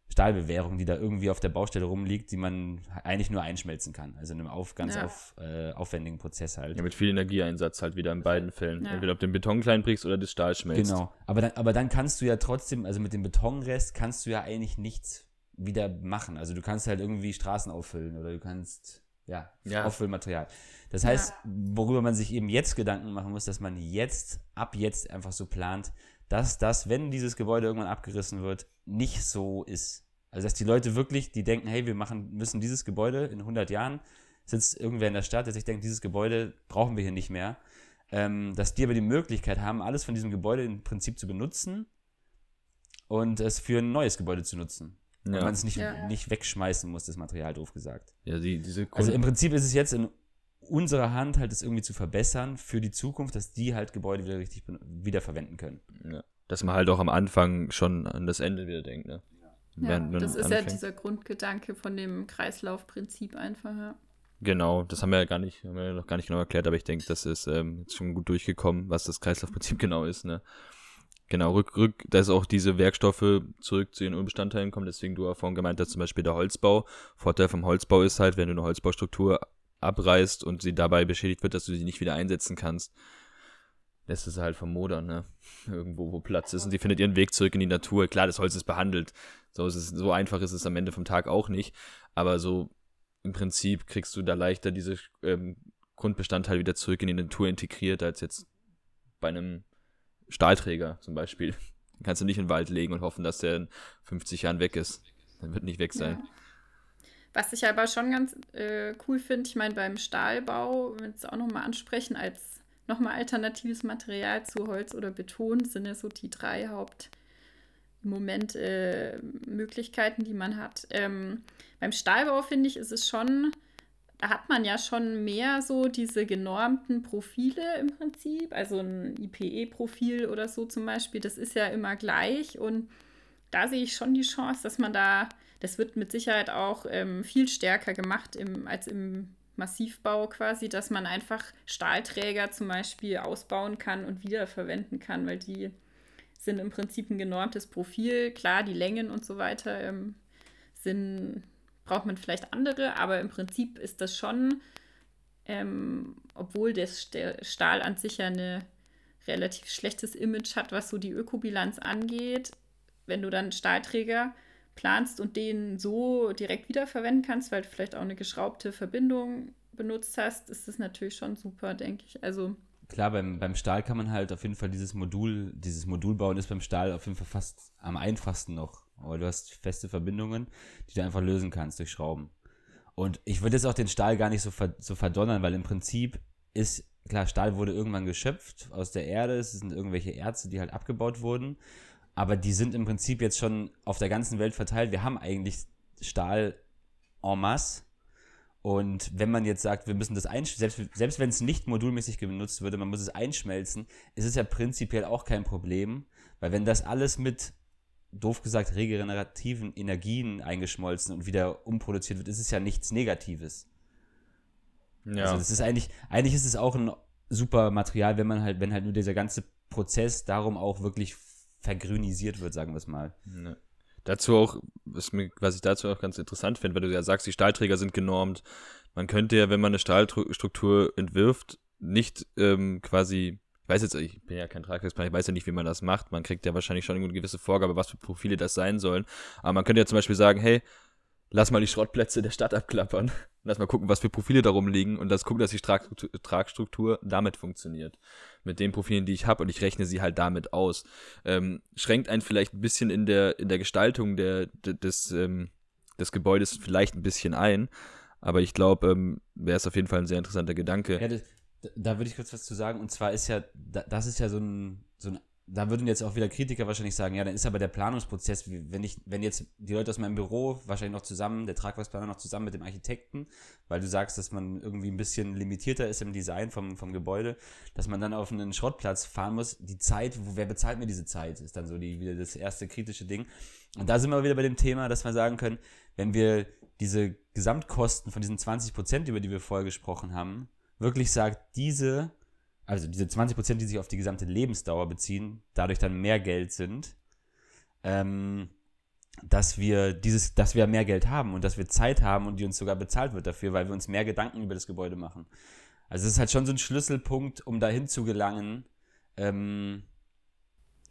Stahlbewährung, die da irgendwie auf der Baustelle rumliegt, die man eigentlich nur einschmelzen kann. Also in einem auf, ganz ja. auf, äh, aufwendigen Prozess halt. Ja, mit viel Energieeinsatz halt wieder in beiden Fällen. Ja. Entweder ob du den Beton klein brichst oder das Stahl schmelzt. Genau. Aber dann, aber dann kannst du ja trotzdem, also mit dem Betonrest kannst du ja eigentlich nichts wieder machen. Also du kannst halt irgendwie Straßen auffüllen oder du kannst, ja, ja. Auffüllmaterial. Das heißt, worüber man sich eben jetzt Gedanken machen muss, dass man jetzt, ab jetzt einfach so plant, dass das, wenn dieses Gebäude irgendwann abgerissen wird, nicht so ist. Also, dass die Leute wirklich, die denken, hey, wir machen, müssen dieses Gebäude in 100 Jahren, sitzt irgendwer in der Stadt, der sich denkt, dieses Gebäude brauchen wir hier nicht mehr, ähm, dass die aber die Möglichkeit haben, alles von diesem Gebäude im Prinzip zu benutzen und es für ein neues Gebäude zu nutzen. Ja. Und man es nicht, ja. nicht wegschmeißen muss, das Material, doof gesagt. Ja, die, diese also im Prinzip ist es jetzt in unserer Hand, halt es irgendwie zu verbessern für die Zukunft, dass die halt Gebäude wieder richtig wiederverwenden können. Ja. Dass man halt auch am Anfang schon an das Ende wieder denkt, ne? Ja, das ist anfängt. ja dieser Grundgedanke von dem Kreislaufprinzip einfach, ja. Genau, das haben wir ja gar nicht, haben wir ja noch gar nicht genau erklärt, aber ich denke, das ist ähm, jetzt schon gut durchgekommen, was das Kreislaufprinzip genau ist, ne? Genau, rück, rück, dass auch diese Werkstoffe zurück zu ihren Urbestandteilen kommen, deswegen du auch vorhin gemeint hast, zum Beispiel der Holzbau. Vorteil vom Holzbau ist halt, wenn du eine Holzbaustruktur abreißt und sie dabei beschädigt wird, dass du sie nicht wieder einsetzen kannst, lässt es halt vermodern, ne? Irgendwo, wo Platz ist. Und sie findet ihren Weg zurück in die Natur. Klar, das Holz ist behandelt. So, ist es, so einfach ist es am Ende vom Tag auch nicht. Aber so im Prinzip kriegst du da leichter diese ähm, Grundbestandteile wieder zurück in die Natur integriert, als jetzt bei einem Stahlträger zum Beispiel. Den kannst du nicht in den Wald legen und hoffen, dass der in 50 Jahren weg ist. Der wird nicht weg sein. Ja. Was ich aber schon ganz äh, cool finde, ich meine, beim Stahlbau, wenn es auch nochmal ansprechen, als nochmal alternatives Material zu Holz oder Beton, sind ja so die drei Haupt Moment äh, Möglichkeiten, die man hat. Ähm, beim Stahlbau finde ich, ist es schon, da hat man ja schon mehr so diese genormten Profile im Prinzip, also ein IPE-Profil oder so zum Beispiel, das ist ja immer gleich und da sehe ich schon die Chance, dass man da das wird mit Sicherheit auch ähm, viel stärker gemacht im, als im Massivbau quasi, dass man einfach Stahlträger zum Beispiel ausbauen kann und wiederverwenden kann, weil die sind im Prinzip ein genormtes Profil. Klar, die Längen und so weiter ähm, sind, braucht man vielleicht andere, aber im Prinzip ist das schon, ähm, obwohl der Stahl an sich ja ein relativ schlechtes Image hat, was so die Ökobilanz angeht, wenn du dann Stahlträger planst und den so direkt wiederverwenden kannst, weil du vielleicht auch eine geschraubte Verbindung benutzt hast, ist das natürlich schon super, denke ich. Also klar, beim, beim Stahl kann man halt auf jeden Fall dieses Modul, dieses Modul bauen ist beim Stahl auf jeden Fall fast am einfachsten noch. Aber du hast feste Verbindungen, die du einfach lösen kannst durch Schrauben. Und ich würde jetzt auch den Stahl gar nicht so, ver, so verdonnern, weil im Prinzip ist, klar, Stahl wurde irgendwann geschöpft aus der Erde, es sind irgendwelche Erze, die halt abgebaut wurden aber die sind im Prinzip jetzt schon auf der ganzen Welt verteilt. Wir haben eigentlich Stahl en masse. Und wenn man jetzt sagt, wir müssen das einschmelzen, selbst, selbst wenn es nicht modulmäßig genutzt würde, man muss es einschmelzen, ist es ja prinzipiell auch kein Problem, weil wenn das alles mit, doof gesagt, regenerativen Energien eingeschmolzen und wieder umproduziert wird, ist es ja nichts Negatives. Ja. Also das ist eigentlich, eigentlich ist es auch ein super Material, wenn man halt, wenn halt nur dieser ganze Prozess darum auch wirklich vergrünisiert wird, sagen wir es mal. Ne. Dazu auch, was, mir, was ich dazu auch ganz interessant finde, weil du ja sagst, die Stahlträger sind genormt. Man könnte ja, wenn man eine Stahlstruktur entwirft, nicht ähm, quasi, ich weiß jetzt, ich bin ja kein Tragwerksplaner, ich weiß ja nicht, wie man das macht. Man kriegt ja wahrscheinlich schon eine gewisse Vorgabe, was für Profile das sein sollen. Aber man könnte ja zum Beispiel sagen, hey, lass mal die Schrottplätze der Stadt abklappern. Lass mal gucken, was für Profile darum liegen und lass gucken, dass die Tragstruktur damit funktioniert. Mit den Profilen, die ich habe und ich rechne sie halt damit aus. Ähm, schränkt einen vielleicht ein bisschen in der, in der Gestaltung der, des, ähm, des Gebäudes vielleicht ein bisschen ein. Aber ich glaube, ähm, wäre es auf jeden Fall ein sehr interessanter Gedanke. Ja, das, da würde ich kurz was zu sagen. Und zwar ist ja, das ist ja so ein, so ein da würden jetzt auch wieder Kritiker wahrscheinlich sagen, ja, dann ist aber der Planungsprozess, wenn ich, wenn jetzt die Leute aus meinem Büro wahrscheinlich noch zusammen, der Tragwerksplaner noch zusammen mit dem Architekten, weil du sagst, dass man irgendwie ein bisschen limitierter ist im Design vom, vom Gebäude, dass man dann auf einen Schrottplatz fahren muss, die Zeit, wer bezahlt mir diese Zeit, ist dann so die, wieder das erste kritische Ding. Und da sind wir wieder bei dem Thema, dass wir sagen können, wenn wir diese Gesamtkosten von diesen 20 Prozent, über die wir vorher gesprochen haben, wirklich sagt, diese also diese 20 Prozent, die sich auf die gesamte Lebensdauer beziehen, dadurch dann mehr Geld sind, ähm, dass wir dieses, dass wir mehr Geld haben und dass wir Zeit haben und die uns sogar bezahlt wird dafür, weil wir uns mehr Gedanken über das Gebäude machen. Also es ist halt schon so ein Schlüsselpunkt, um dahin zu gelangen, ähm,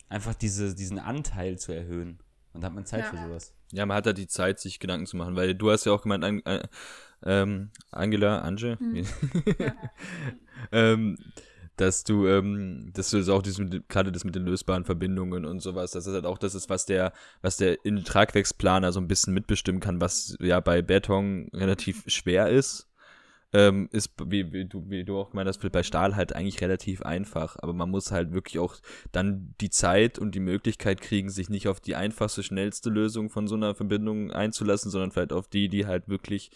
einfach diese, diesen Anteil zu erhöhen. Und da hat man Zeit ja. für sowas. Ja, man hat da die Zeit, sich Gedanken zu machen, weil du hast ja auch gemeint, an, äh, ähm, Angela, Ange, hm. ja. ähm, dass du, ähm, dass du das auch gerade das mit den lösbaren Verbindungen und sowas, dass das halt auch das ist, was der, was der in Tragwerksplaner so ein bisschen mitbestimmen kann, was ja bei Beton relativ schwer ist. Ähm, ist, wie, wie, du, wie du auch gemeint hast, bei Stahl halt eigentlich relativ einfach. Aber man muss halt wirklich auch dann die Zeit und die Möglichkeit kriegen, sich nicht auf die einfachste, schnellste Lösung von so einer Verbindung einzulassen, sondern vielleicht auf die, die halt wirklich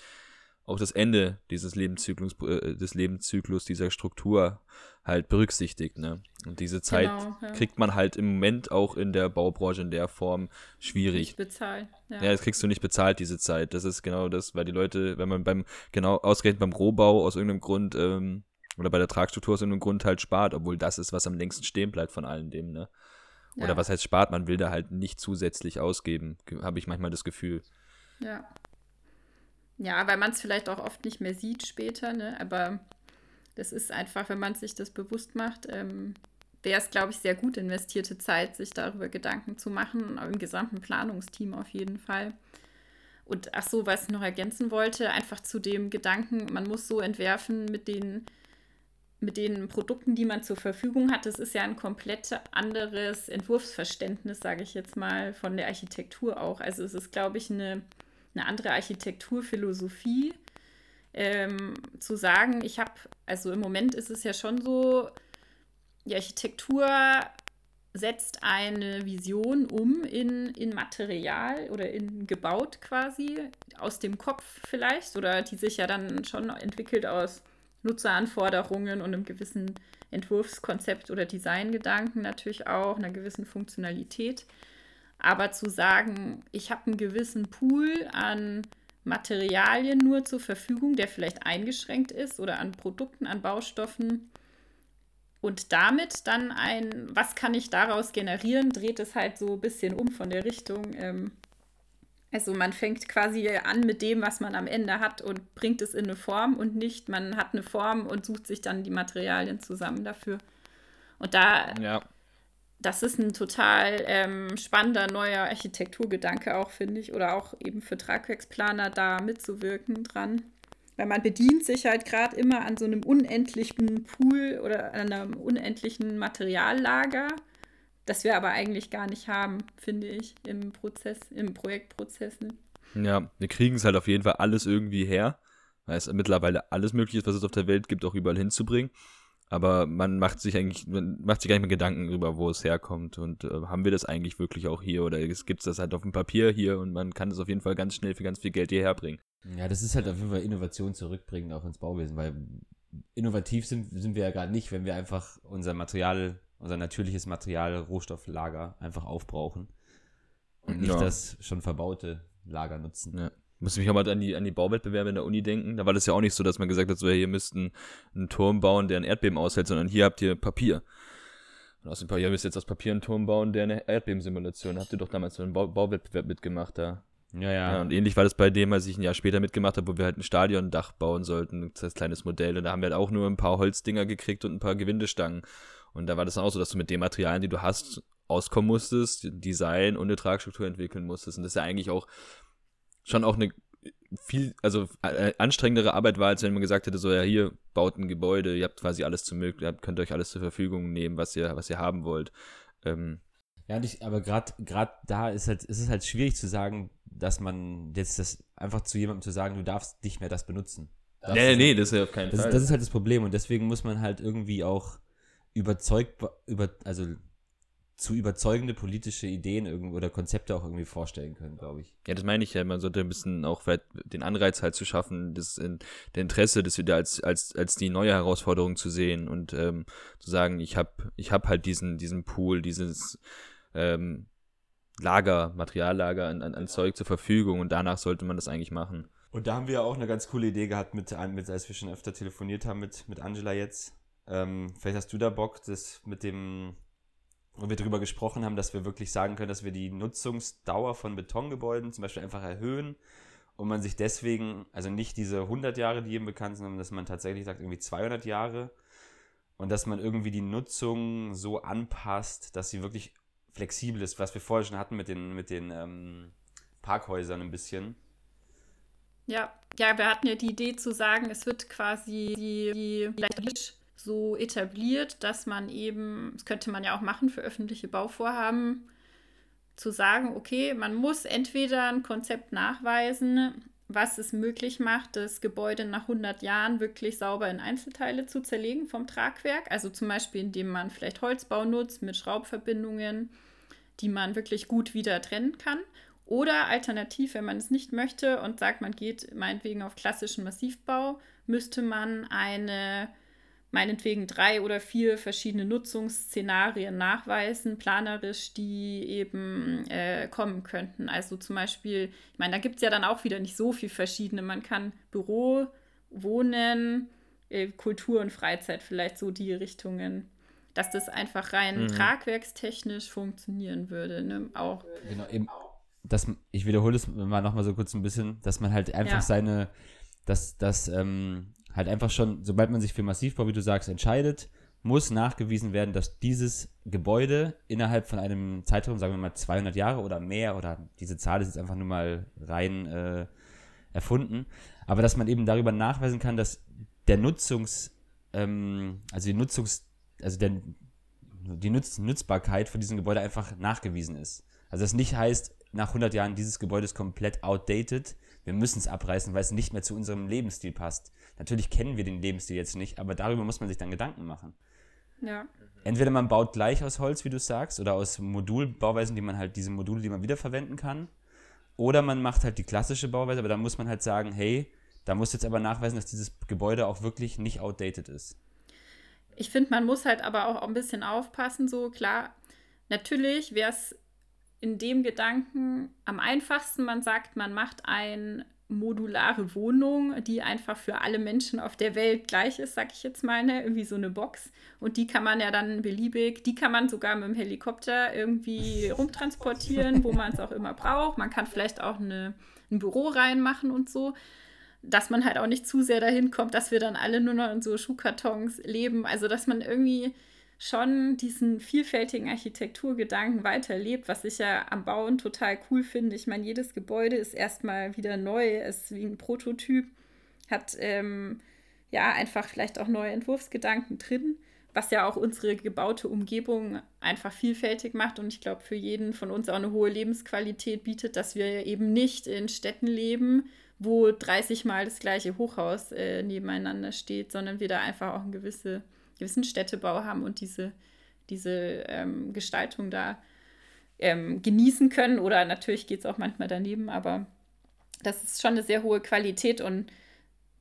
auch das Ende dieses Lebenszyklus, äh, des Lebenszyklus dieser Struktur halt berücksichtigt. Ne? Und diese Zeit genau, ja. kriegt man halt im Moment auch in der Baubranche in der Form schwierig. Nicht bezahlt. Ja. ja, das kriegst du nicht bezahlt, diese Zeit. Das ist genau das, weil die Leute, wenn man beim, genau ausgerechnet beim Rohbau aus irgendeinem Grund, ähm, oder bei der Tragstruktur aus irgendeinem Grund halt spart, obwohl das ist, was am längsten stehen bleibt von allen dem, ne? Oder ja. was heißt spart, man will da halt nicht zusätzlich ausgeben, habe ich manchmal das Gefühl. Ja. Ja, weil man es vielleicht auch oft nicht mehr sieht später, ne? aber das ist einfach, wenn man sich das bewusst macht, ähm, wäre es, glaube ich, sehr gut investierte Zeit, sich darüber Gedanken zu machen, im gesamten Planungsteam auf jeden Fall. Und ach so, was ich noch ergänzen wollte, einfach zu dem Gedanken, man muss so entwerfen mit den mit den Produkten, die man zur Verfügung hat, das ist ja ein komplett anderes Entwurfsverständnis, sage ich jetzt mal, von der Architektur auch. Also es ist, glaube ich, eine, eine andere Architekturphilosophie. Ähm, zu sagen, ich habe, also im Moment ist es ja schon so, die Architektur setzt eine Vision um in, in Material oder in gebaut quasi, aus dem Kopf vielleicht, oder die sich ja dann schon entwickelt aus Nutzeranforderungen und einem gewissen Entwurfskonzept oder Designgedanken natürlich auch, einer gewissen Funktionalität. Aber zu sagen, ich habe einen gewissen Pool an Materialien nur zur Verfügung, der vielleicht eingeschränkt ist oder an Produkten, an Baustoffen und damit dann ein, was kann ich daraus generieren, dreht es halt so ein bisschen um von der Richtung. Ähm, also man fängt quasi an mit dem, was man am Ende hat und bringt es in eine Form und nicht, man hat eine Form und sucht sich dann die Materialien zusammen dafür. Und da, ja. Das ist ein total ähm, spannender neuer Architekturgedanke auch, finde ich, oder auch eben für Tragwerksplaner da mitzuwirken dran. Weil man bedient sich halt gerade immer an so einem unendlichen Pool oder an einem unendlichen Materiallager das wir aber eigentlich gar nicht haben, finde ich, im Prozess, im Projektprozess. Ne? Ja, wir kriegen es halt auf jeden Fall alles irgendwie her, weil es mittlerweile alles möglich ist, was es auf der Welt gibt, auch überall hinzubringen. Aber man macht sich eigentlich, man macht sich gar nicht mehr Gedanken darüber, wo es herkommt und äh, haben wir das eigentlich wirklich auch hier oder gibt es das halt auf dem Papier hier und man kann es auf jeden Fall ganz schnell für ganz viel Geld hierher bringen. Ja, das ist halt auf jeden Fall Innovation zurückbringen auch ins Bauwesen, weil innovativ sind, sind wir ja gerade nicht, wenn wir einfach unser Material unser natürliches Material, Rohstofflager einfach aufbrauchen und nicht ja. das schon verbaute Lager nutzen. Ja. Muss mich auch mal an die, an die Bauwettbewerbe in der Uni denken. Da war das ja auch nicht so, dass man gesagt hat, so, hier müsst einen, einen Turm bauen, der ein Erdbeben aushält, sondern hier habt ihr Papier. Und aus dem Papier müsst ihr jetzt aus Papier einen Turm bauen, der eine Erdbebensimulation. Habt ihr doch damals so einen Bau Bauwettbewerb mitgemacht da. Ja, ja, ja. Und ähnlich war das bei dem, als ich ein Jahr später mitgemacht habe, wo wir halt ein Stadiondach bauen sollten, das kleines Modell. Und da haben wir halt auch nur ein paar Holzdinger gekriegt und ein paar Gewindestangen. Und da war das auch so, dass du mit den Materialien, die du hast, auskommen musstest, Design und eine Tragstruktur entwickeln musstest. Und das ist ja eigentlich auch schon auch eine viel, also äh, anstrengendere Arbeit war, als wenn man gesagt hätte, so ja, hier baut ein Gebäude, ihr habt quasi alles zu ihr könnt euch alles zur Verfügung nehmen, was ihr, was ihr haben wollt. Ähm, ja, ich, aber gerade gerade da ist halt, ist es halt schwierig zu sagen, dass man jetzt das einfach zu jemandem zu sagen, du darfst nicht mehr das benutzen. Das nee, nee, halt, das ist ja auf keinen das, Fall. Das ist halt das Problem und deswegen muss man halt irgendwie auch überzeugt, über, also zu überzeugende politische Ideen oder Konzepte auch irgendwie vorstellen können, glaube ich. Ja, das meine ich ja. Man sollte ein bisschen auch vielleicht den Anreiz halt zu schaffen, das in, der Interesse, das wieder als, als, als die neue Herausforderung zu sehen und ähm, zu sagen, ich habe ich hab halt diesen, diesen Pool, dieses ähm, Lager, Materiallager an, an, an Zeug zur Verfügung und danach sollte man das eigentlich machen. Und da haben wir ja auch eine ganz coole Idee gehabt, mit, mit als wir schon öfter telefoniert haben mit, mit Angela jetzt, ähm, vielleicht hast du da Bock, das mit dem, wo wir darüber gesprochen haben, dass wir wirklich sagen können, dass wir die Nutzungsdauer von Betongebäuden zum Beispiel einfach erhöhen und man sich deswegen, also nicht diese 100 Jahre, die jedem bekannt sind, sondern dass man tatsächlich sagt, irgendwie 200 Jahre und dass man irgendwie die Nutzung so anpasst, dass sie wirklich flexibel ist, was wir vorher schon hatten mit den, mit den ähm, Parkhäusern ein bisschen. Ja, ja, wir hatten ja die Idee zu sagen, es wird quasi die, die so etabliert, dass man eben, das könnte man ja auch machen für öffentliche Bauvorhaben, zu sagen, okay, man muss entweder ein Konzept nachweisen, was es möglich macht, das Gebäude nach 100 Jahren wirklich sauber in Einzelteile zu zerlegen vom Tragwerk. Also zum Beispiel, indem man vielleicht Holzbau nutzt mit Schraubverbindungen, die man wirklich gut wieder trennen kann. Oder alternativ, wenn man es nicht möchte und sagt, man geht meinetwegen auf klassischen Massivbau, müsste man eine meinetwegen drei oder vier verschiedene Nutzungsszenarien nachweisen, planerisch, die eben äh, kommen könnten. Also zum Beispiel, ich meine, da gibt es ja dann auch wieder nicht so viel verschiedene. Man kann Büro, Wohnen, äh, Kultur und Freizeit vielleicht so die Richtungen, dass das einfach rein mhm. tragwerkstechnisch funktionieren würde. Ne? Auch. Genau, eben. Das, ich wiederhole es mal nochmal so kurz ein bisschen, dass man halt einfach ja. seine, dass, dass ähm, halt einfach schon, sobald man sich für Massivbau, wie du sagst, entscheidet, muss nachgewiesen werden, dass dieses Gebäude innerhalb von einem Zeitraum, sagen wir mal 200 Jahre oder mehr, oder diese Zahl ist jetzt einfach nur mal rein äh, erfunden, aber dass man eben darüber nachweisen kann, dass der Nutzungs, ähm, also die Nutzungs, also der, die Nutz, Nutzbarkeit von diesem Gebäude einfach nachgewiesen ist. Also das nicht heißt, nach 100 Jahren, dieses Gebäude ist komplett outdated, wir müssen es abreißen, weil es nicht mehr zu unserem Lebensstil passt. Natürlich kennen wir den Lebensstil jetzt nicht, aber darüber muss man sich dann Gedanken machen. Ja. Entweder man baut gleich aus Holz, wie du sagst, oder aus Modulbauweisen, die man halt, diese Module, die man wiederverwenden kann. Oder man macht halt die klassische Bauweise, aber dann muss man halt sagen, hey, da muss jetzt aber nachweisen, dass dieses Gebäude auch wirklich nicht outdated ist. Ich finde, man muss halt aber auch ein bisschen aufpassen, so klar. Natürlich wäre es in dem Gedanken am einfachsten, man sagt, man macht eine modulare Wohnung, die einfach für alle Menschen auf der Welt gleich ist, sag ich jetzt mal, ne? irgendwie so eine Box. Und die kann man ja dann beliebig, die kann man sogar mit dem Helikopter irgendwie rumtransportieren, wo man es auch immer braucht. Man kann vielleicht auch eine, ein Büro reinmachen und so dass man halt auch nicht zu sehr dahin kommt, dass wir dann alle nur noch in so Schuhkartons leben. Also, dass man irgendwie schon diesen vielfältigen Architekturgedanken weiterlebt, was ich ja am Bauen total cool finde. Ich meine, jedes Gebäude ist erstmal wieder neu, ist wie ein Prototyp, hat ähm, ja einfach vielleicht auch neue Entwurfsgedanken drin, was ja auch unsere gebaute Umgebung einfach vielfältig macht und ich glaube für jeden von uns auch eine hohe Lebensqualität bietet, dass wir eben nicht in Städten leben, wo 30 Mal das gleiche Hochhaus äh, nebeneinander steht, sondern wir da einfach auch einen gewisse, gewissen Städtebau haben und diese, diese ähm, Gestaltung da ähm, genießen können. Oder natürlich geht es auch manchmal daneben, aber das ist schon eine sehr hohe Qualität und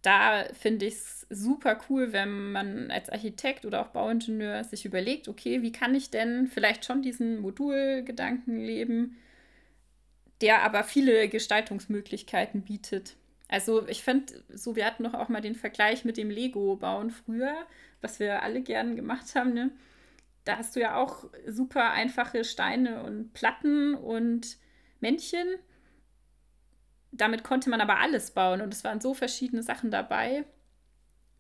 da finde ich es super cool, wenn man als Architekt oder auch Bauingenieur sich überlegt, okay, wie kann ich denn vielleicht schon diesen Modulgedanken leben, der aber viele Gestaltungsmöglichkeiten bietet. Also ich finde, so wir hatten doch auch mal den Vergleich mit dem Lego-Bauen früher, was wir alle gerne gemacht haben. Ne? Da hast du ja auch super einfache Steine und Platten und Männchen. Damit konnte man aber alles bauen und es waren so verschiedene Sachen dabei.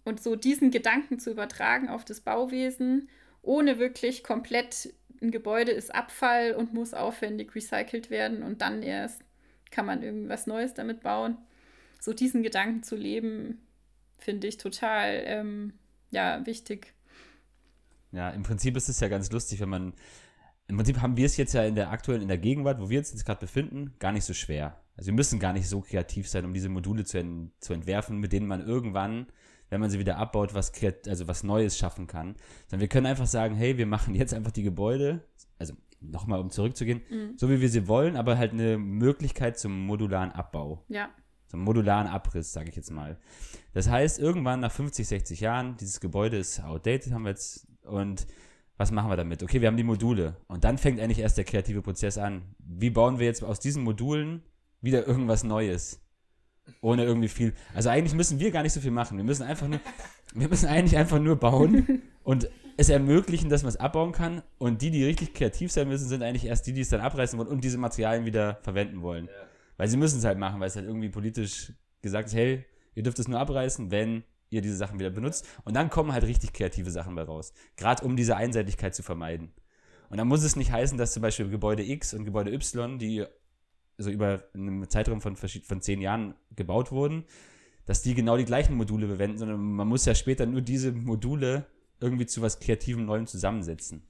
Und so diesen Gedanken zu übertragen auf das Bauwesen, ohne wirklich komplett ein Gebäude ist Abfall und muss aufwendig recycelt werden und dann erst kann man irgendwas Neues damit bauen. So diesen Gedanken zu leben, finde ich total ähm, ja, wichtig. Ja, im Prinzip ist es ja ganz lustig, wenn man. Im Prinzip haben wir es jetzt ja in der aktuellen, in der Gegenwart, wo wir uns jetzt gerade befinden, gar nicht so schwer. Also wir müssen gar nicht so kreativ sein, um diese Module zu, ent zu entwerfen, mit denen man irgendwann wenn man sie wieder abbaut, was, also was Neues schaffen kann. Sondern wir können einfach sagen, hey, wir machen jetzt einfach die Gebäude, also nochmal, um zurückzugehen, mhm. so wie wir sie wollen, aber halt eine Möglichkeit zum modularen Abbau. Ja. Zum modularen Abriss, sage ich jetzt mal. Das heißt, irgendwann nach 50, 60 Jahren, dieses Gebäude ist outdated, haben wir jetzt, und was machen wir damit? Okay, wir haben die Module. Und dann fängt eigentlich erst der kreative Prozess an. Wie bauen wir jetzt aus diesen Modulen wieder irgendwas Neues? Ohne irgendwie viel. Also eigentlich müssen wir gar nicht so viel machen. Wir müssen einfach nur, wir müssen eigentlich einfach nur bauen und es ermöglichen, dass man es abbauen kann. Und die, die richtig kreativ sein müssen, sind eigentlich erst die, die es dann abreißen wollen und diese Materialien wieder verwenden wollen. Ja. Weil sie müssen es halt machen, weil es halt irgendwie politisch gesagt ist, hey, ihr dürft es nur abreißen, wenn ihr diese Sachen wieder benutzt. Und dann kommen halt richtig kreative Sachen bei raus. Gerade um diese Einseitigkeit zu vermeiden. Und dann muss es nicht heißen, dass zum Beispiel Gebäude X und Gebäude Y, die so über einen Zeitraum von, von zehn Jahren gebaut wurden, dass die genau die gleichen Module verwenden, sondern man muss ja später nur diese Module irgendwie zu was Kreativem Neuem zusammensetzen.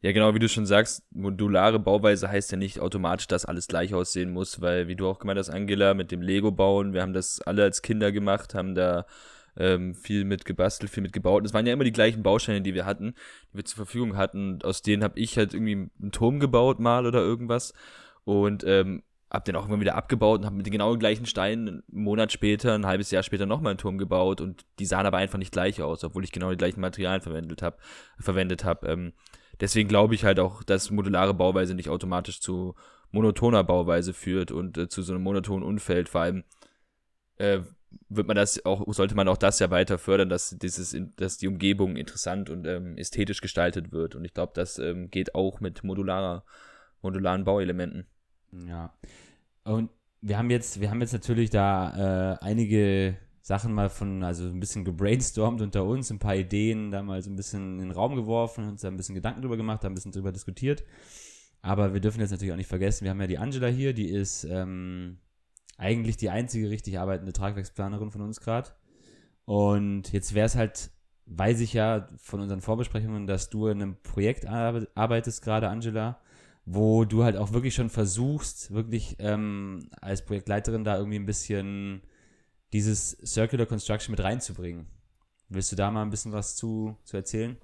Ja, genau, wie du schon sagst, modulare Bauweise heißt ja nicht automatisch, dass alles gleich aussehen muss, weil, wie du auch gemeint hast, Angela, mit dem Lego-Bauen, wir haben das alle als Kinder gemacht, haben da ähm, viel mit gebastelt, viel mit gebaut. Und es waren ja immer die gleichen Bausteine, die wir hatten, die wir zur Verfügung hatten. Aus denen habe ich halt irgendwie einen Turm gebaut mal oder irgendwas. Und ähm, hab den auch immer wieder abgebaut und hab mit den genau gleichen Steinen einen Monat später, ein halbes Jahr später nochmal einen Turm gebaut und die sahen aber einfach nicht gleich aus, obwohl ich genau die gleichen Materialien verwendet habe. Verwendet hab. Ähm, deswegen glaube ich halt auch, dass modulare Bauweise nicht automatisch zu monotoner Bauweise führt und äh, zu so einem monotonen Umfeld. Vor allem äh, wird man das auch, sollte man auch das ja weiter fördern, dass dieses, dass die Umgebung interessant und ähm, ästhetisch gestaltet wird. Und ich glaube, das ähm, geht auch mit modularer, modularen Bauelementen. Ja. Und wir haben jetzt, wir haben jetzt natürlich da äh, einige Sachen mal von, also ein bisschen gebrainstormt unter uns, ein paar Ideen da mal so ein bisschen in den Raum geworfen, uns da ein bisschen Gedanken drüber gemacht, haben ein bisschen drüber diskutiert. Aber wir dürfen jetzt natürlich auch nicht vergessen, wir haben ja die Angela hier, die ist ähm, eigentlich die einzige richtig arbeitende Tragwerksplanerin von uns gerade. Und jetzt wäre es halt weiß ich ja von unseren Vorbesprechungen, dass du in einem Projekt arbeitest gerade, Angela, wo du halt auch wirklich schon versuchst, wirklich ähm, als Projektleiterin da irgendwie ein bisschen dieses Circular Construction mit reinzubringen. Willst du da mal ein bisschen was zu, zu erzählen?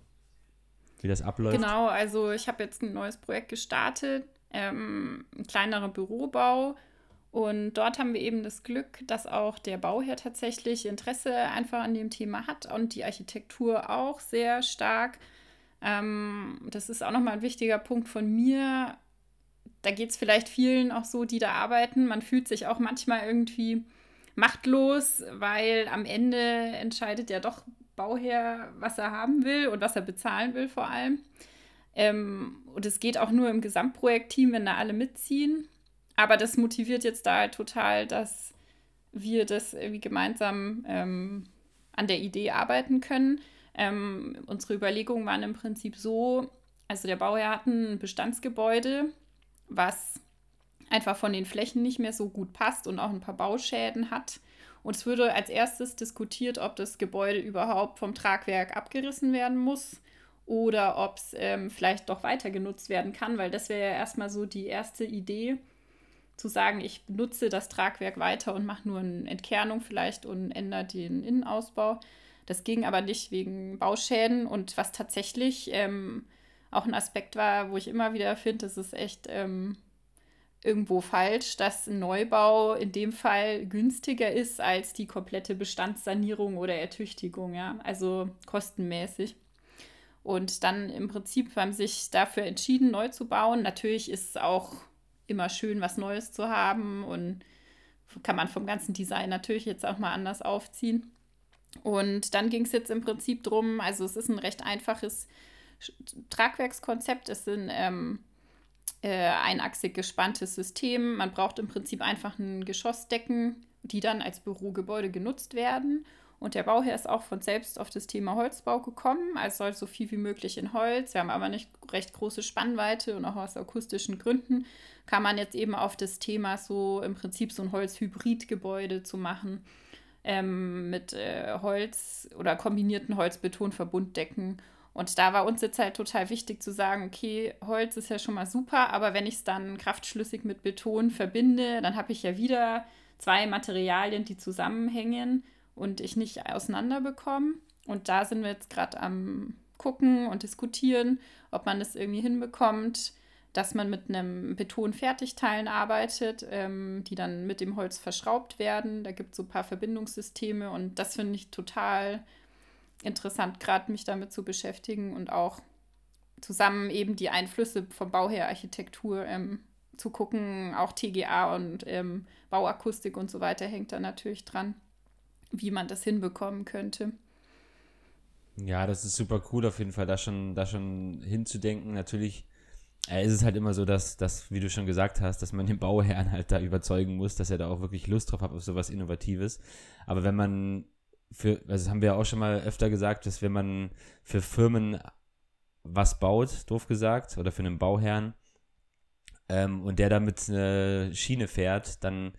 Wie das abläuft? Genau, also ich habe jetzt ein neues Projekt gestartet, ähm, ein kleinerer Bürobau. Und dort haben wir eben das Glück, dass auch der Bauherr tatsächlich Interesse einfach an dem Thema hat und die Architektur auch sehr stark. Ähm, das ist auch nochmal ein wichtiger Punkt von mir. Da geht es vielleicht vielen auch so, die da arbeiten. Man fühlt sich auch manchmal irgendwie machtlos, weil am Ende entscheidet ja doch Bauherr, was er haben will und was er bezahlen will vor allem. Ähm, und es geht auch nur im Gesamtprojektteam, wenn da alle mitziehen. Aber das motiviert jetzt da halt total, dass wir das irgendwie gemeinsam ähm, an der Idee arbeiten können. Ähm, unsere Überlegungen waren im Prinzip so, also der Bauherr hat ein Bestandsgebäude, was einfach von den Flächen nicht mehr so gut passt und auch ein paar Bauschäden hat. Und es würde als erstes diskutiert, ob das Gebäude überhaupt vom Tragwerk abgerissen werden muss oder ob es ähm, vielleicht doch weiter genutzt werden kann, weil das wäre ja erstmal so die erste Idee, zu sagen, ich nutze das Tragwerk weiter und mache nur eine Entkernung vielleicht und ändere den Innenausbau. Das ging aber nicht wegen Bauschäden und was tatsächlich ähm, auch ein Aspekt war, wo ich immer wieder finde, das ist echt ähm, irgendwo falsch, dass ein Neubau in dem Fall günstiger ist als die komplette Bestandssanierung oder Ertüchtigung, ja, also kostenmäßig. Und dann im Prinzip haben sich dafür entschieden, neu zu bauen. Natürlich ist es auch immer schön, was Neues zu haben und kann man vom ganzen Design natürlich jetzt auch mal anders aufziehen. Und dann ging es jetzt im Prinzip darum, also es ist ein recht einfaches Tragwerkskonzept. Es sind ähm, äh, einachsig gespanntes System. Man braucht im Prinzip einfach ein Geschossdecken, die dann als Bürogebäude genutzt werden. Und der Bauherr ist auch von selbst auf das Thema Holzbau gekommen. Also soll so viel wie möglich in Holz. Wir haben aber nicht recht große Spannweite und auch aus akustischen Gründen kam man jetzt eben auf das Thema, so im Prinzip so ein Holzhybridgebäude zu machen. Ähm, mit äh, Holz oder kombinierten Holzbetonverbunddecken und da war uns jetzt halt total wichtig zu sagen, okay, Holz ist ja schon mal super, aber wenn ich es dann kraftschlüssig mit Beton verbinde, dann habe ich ja wieder zwei Materialien, die zusammenhängen und ich nicht auseinander bekomme. Und da sind wir jetzt gerade am gucken und diskutieren, ob man das irgendwie hinbekommt, dass man mit einem Beton-Fertigteilen arbeitet, ähm, die dann mit dem Holz verschraubt werden. Da gibt es so ein paar Verbindungssysteme und das finde ich total interessant, gerade mich damit zu beschäftigen und auch zusammen eben die Einflüsse vom Bau her Architektur ähm, zu gucken. Auch TGA und ähm, Bauakustik und so weiter hängt da natürlich dran, wie man das hinbekommen könnte. Ja, das ist super cool, auf jeden Fall da schon, da schon hinzudenken. Natürlich äh, ist es halt immer so, dass, dass, wie du schon gesagt hast, dass man den Bauherrn halt da überzeugen muss, dass er da auch wirklich Lust drauf hat auf sowas Innovatives. Aber wenn man für, also das haben wir ja auch schon mal öfter gesagt, dass wenn man für Firmen was baut, doof gesagt, oder für einen Bauherrn, ähm, und der damit eine Schiene fährt, dann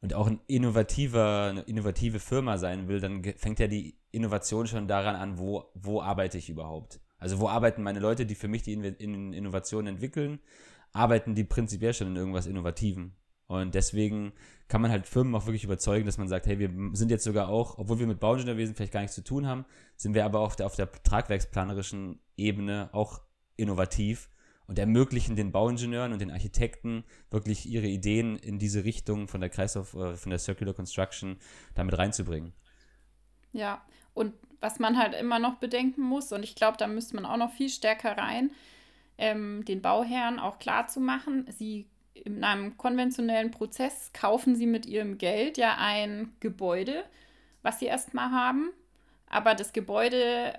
und auch ein innovativer, eine innovative Firma sein will, dann fängt ja die Innovation schon daran an, wo, wo arbeite ich überhaupt? Also wo arbeiten meine Leute, die für mich die Innovation entwickeln, arbeiten die prinzipiell schon in irgendwas Innovativem. Und deswegen kann man halt Firmen auch wirklich überzeugen, dass man sagt, hey, wir sind jetzt sogar auch, obwohl wir mit Bauingenieurwesen vielleicht gar nichts zu tun haben, sind wir aber auf der, auf der tragwerksplanerischen Ebene auch innovativ und ermöglichen den Bauingenieuren und den Architekten wirklich ihre Ideen in diese Richtung von der Kreislauf, äh, von der Circular Construction damit reinzubringen. Ja, und was man halt immer noch bedenken muss, und ich glaube, da müsste man auch noch viel stärker rein, ähm, den Bauherren auch klar zu machen, sie in einem konventionellen Prozess kaufen sie mit ihrem Geld ja ein Gebäude, was sie erstmal haben, aber das Gebäude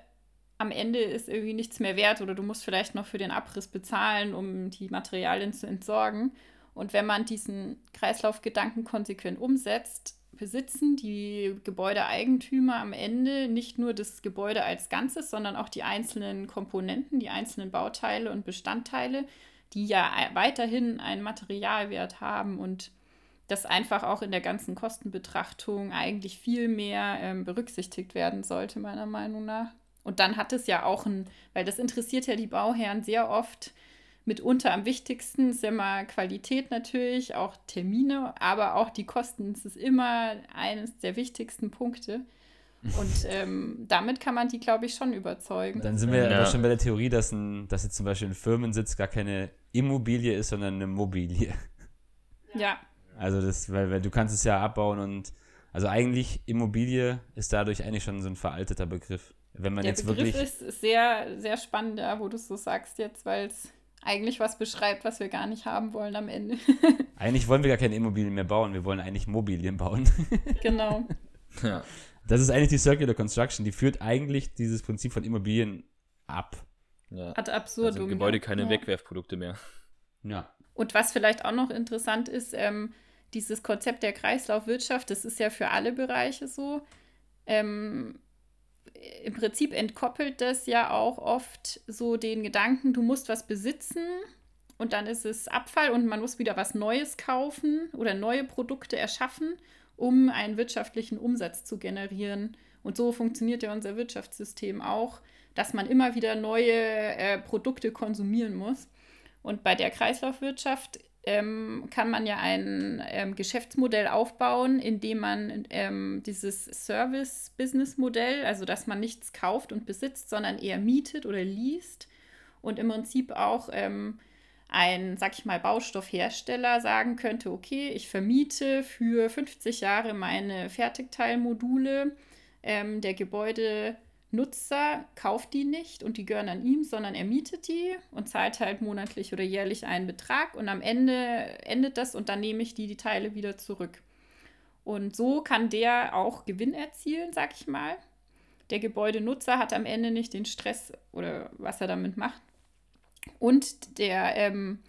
am Ende ist irgendwie nichts mehr wert oder du musst vielleicht noch für den Abriss bezahlen, um die Materialien zu entsorgen. Und wenn man diesen Kreislaufgedanken konsequent umsetzt, besitzen die Gebäudeeigentümer am Ende nicht nur das Gebäude als Ganzes, sondern auch die einzelnen Komponenten, die einzelnen Bauteile und Bestandteile, die ja weiterhin einen Materialwert haben und das einfach auch in der ganzen Kostenbetrachtung eigentlich viel mehr ähm, berücksichtigt werden sollte, meiner Meinung nach. Und dann hat es ja auch ein, weil das interessiert ja die Bauherren sehr oft, mitunter am wichtigsten ist ja immer Qualität natürlich, auch Termine, aber auch die Kosten. Das ist immer eines der wichtigsten Punkte. Und ähm, damit kann man die, glaube ich, schon überzeugen. Dann sind wir ja. schon bei der Theorie, dass, ein, dass jetzt zum Beispiel ein Firmensitz gar keine Immobilie ist, sondern eine Mobilie. Ja. Also das, weil, weil du kannst es ja abbauen und also eigentlich Immobilie ist dadurch eigentlich schon so ein veralteter Begriff. Wenn man der jetzt Begriff wirklich. ist sehr, sehr spannend, ja, wo du es so sagst jetzt, weil es eigentlich was beschreibt, was wir gar nicht haben wollen am Ende. eigentlich wollen wir gar keine Immobilien mehr bauen, wir wollen eigentlich Mobilien bauen. genau. Ja. Das ist eigentlich die Circular Construction, die führt eigentlich dieses Prinzip von Immobilien ab. Ja. Ad absurdum. Also Gebäude keine ja. Wegwerfprodukte mehr. Ja. Und was vielleicht auch noch interessant ist, ähm, dieses Konzept der Kreislaufwirtschaft, das ist ja für alle Bereiche so. Ähm, Im Prinzip entkoppelt das ja auch oft so den Gedanken, du musst was besitzen und dann ist es Abfall und man muss wieder was Neues kaufen oder neue Produkte erschaffen um einen wirtschaftlichen Umsatz zu generieren. Und so funktioniert ja unser Wirtschaftssystem auch, dass man immer wieder neue äh, Produkte konsumieren muss. Und bei der Kreislaufwirtschaft ähm, kann man ja ein ähm, Geschäftsmodell aufbauen, indem man ähm, dieses Service-Business-Modell, also dass man nichts kauft und besitzt, sondern eher mietet oder liest und im Prinzip auch ähm, ein, sag ich mal, Baustoffhersteller sagen könnte, okay, ich vermiete für 50 Jahre meine Fertigteilmodule. Ähm, der Gebäudenutzer kauft die nicht und die gehören an ihm, sondern er mietet die und zahlt halt monatlich oder jährlich einen Betrag und am Ende endet das und dann nehme ich die, die Teile wieder zurück. Und so kann der auch Gewinn erzielen, sag ich mal. Der Gebäudenutzer hat am Ende nicht den Stress oder was er damit macht, und der, ähm,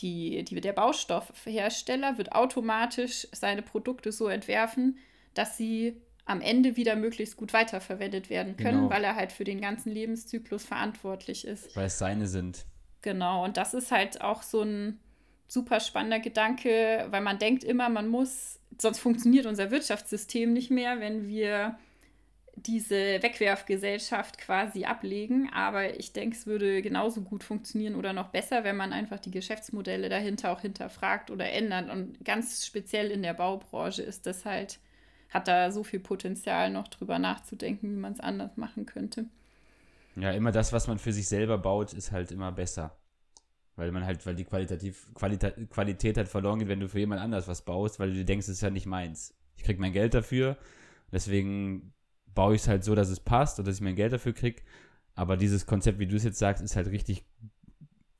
die, die, der Baustoffhersteller wird automatisch seine Produkte so entwerfen, dass sie am Ende wieder möglichst gut weiterverwendet werden können, genau. weil er halt für den ganzen Lebenszyklus verantwortlich ist. Weil es seine sind. Genau, und das ist halt auch so ein super spannender Gedanke, weil man denkt immer, man muss, sonst funktioniert unser Wirtschaftssystem nicht mehr, wenn wir diese Wegwerfgesellschaft quasi ablegen. Aber ich denke, es würde genauso gut funktionieren oder noch besser, wenn man einfach die Geschäftsmodelle dahinter auch hinterfragt oder ändert. Und ganz speziell in der Baubranche ist das halt, hat da so viel Potenzial, noch drüber nachzudenken, wie man es anders machen könnte. Ja, immer das, was man für sich selber baut, ist halt immer besser. Weil man halt, weil die Qualitativ, Qualita Qualität halt verloren geht, wenn du für jemand anders was baust, weil du denkst, es ist ja nicht meins. Ich krieg mein Geld dafür, deswegen baue ich es halt so, dass es passt und dass ich mein Geld dafür kriege. Aber dieses Konzept, wie du es jetzt sagst, ist halt richtig,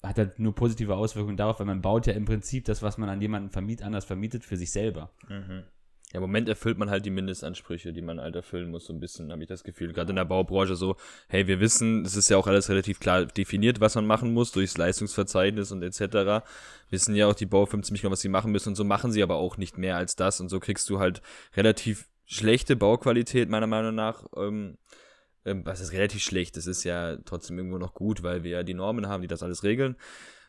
hat halt nur positive Auswirkungen darauf, weil man baut ja im Prinzip das, was man an jemanden vermietet, anders vermietet, für sich selber. Mhm. Ja, im Moment erfüllt man halt die Mindestansprüche, die man halt erfüllen muss, so ein bisschen, habe ich das Gefühl. Gerade in der Baubranche so, hey, wir wissen, es ist ja auch alles relativ klar definiert, was man machen muss, durchs Leistungsverzeichnis und etc. Wissen ja auch die Baufirmen ziemlich genau, was sie machen müssen und so machen sie aber auch nicht mehr als das und so kriegst du halt relativ schlechte Bauqualität, meiner Meinung nach. Ähm, ähm, was ist relativ schlecht? Das ist ja trotzdem irgendwo noch gut, weil wir ja die Normen haben, die das alles regeln.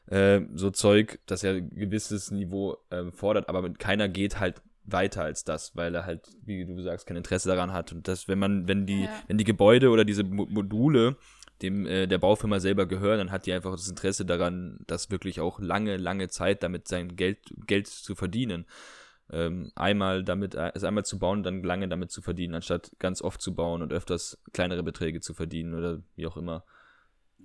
Äh, so Zeug, das ja ein gewisses Niveau äh, fordert, aber keiner geht halt weiter als das, weil er halt, wie du sagst, kein Interesse daran hat. Und das, wenn man, wenn die, ja. wenn die Gebäude oder diese Module dem äh, der Baufirma selber gehören, dann hat die einfach das Interesse daran, das wirklich auch lange, lange Zeit damit sein Geld, Geld zu verdienen ähm, einmal damit, also einmal zu bauen und dann lange damit zu verdienen, anstatt ganz oft zu bauen und öfters kleinere Beträge zu verdienen oder wie auch immer.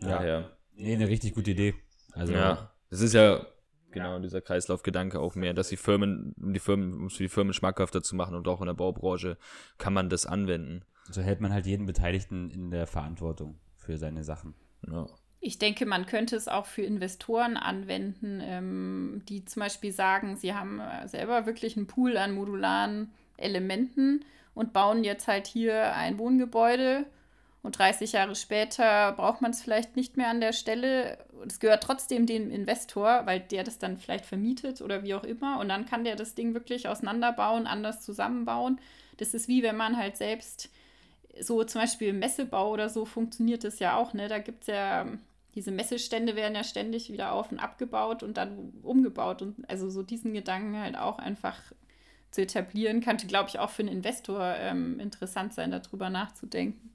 Ja, Daher. Nee, eine richtig gute Idee. Also, ja, das ist ja genau ja. dieser Kreislaufgedanke auch mehr, dass die Firmen, um die Firmen, um es für die Firmen schmackhafter zu machen und auch in der Baubranche kann man das anwenden. So hält man halt jeden Beteiligten in der Verantwortung für seine Sachen. Ja. Ich denke, man könnte es auch für Investoren anwenden, ähm, die zum Beispiel sagen, sie haben äh, selber wirklich einen Pool an modularen Elementen und bauen jetzt halt hier ein Wohngebäude und 30 Jahre später braucht man es vielleicht nicht mehr an der Stelle. Es gehört trotzdem dem Investor, weil der das dann vielleicht vermietet oder wie auch immer. Und dann kann der das Ding wirklich auseinanderbauen, anders zusammenbauen. Das ist wie wenn man halt selbst so zum Beispiel im Messebau oder so funktioniert das ja auch. Ne? Da gibt es ja diese Messestände werden ja ständig wieder auf und abgebaut und dann umgebaut. Und also so diesen Gedanken halt auch einfach zu etablieren, könnte, glaube ich, auch für einen Investor ähm, interessant sein, darüber nachzudenken.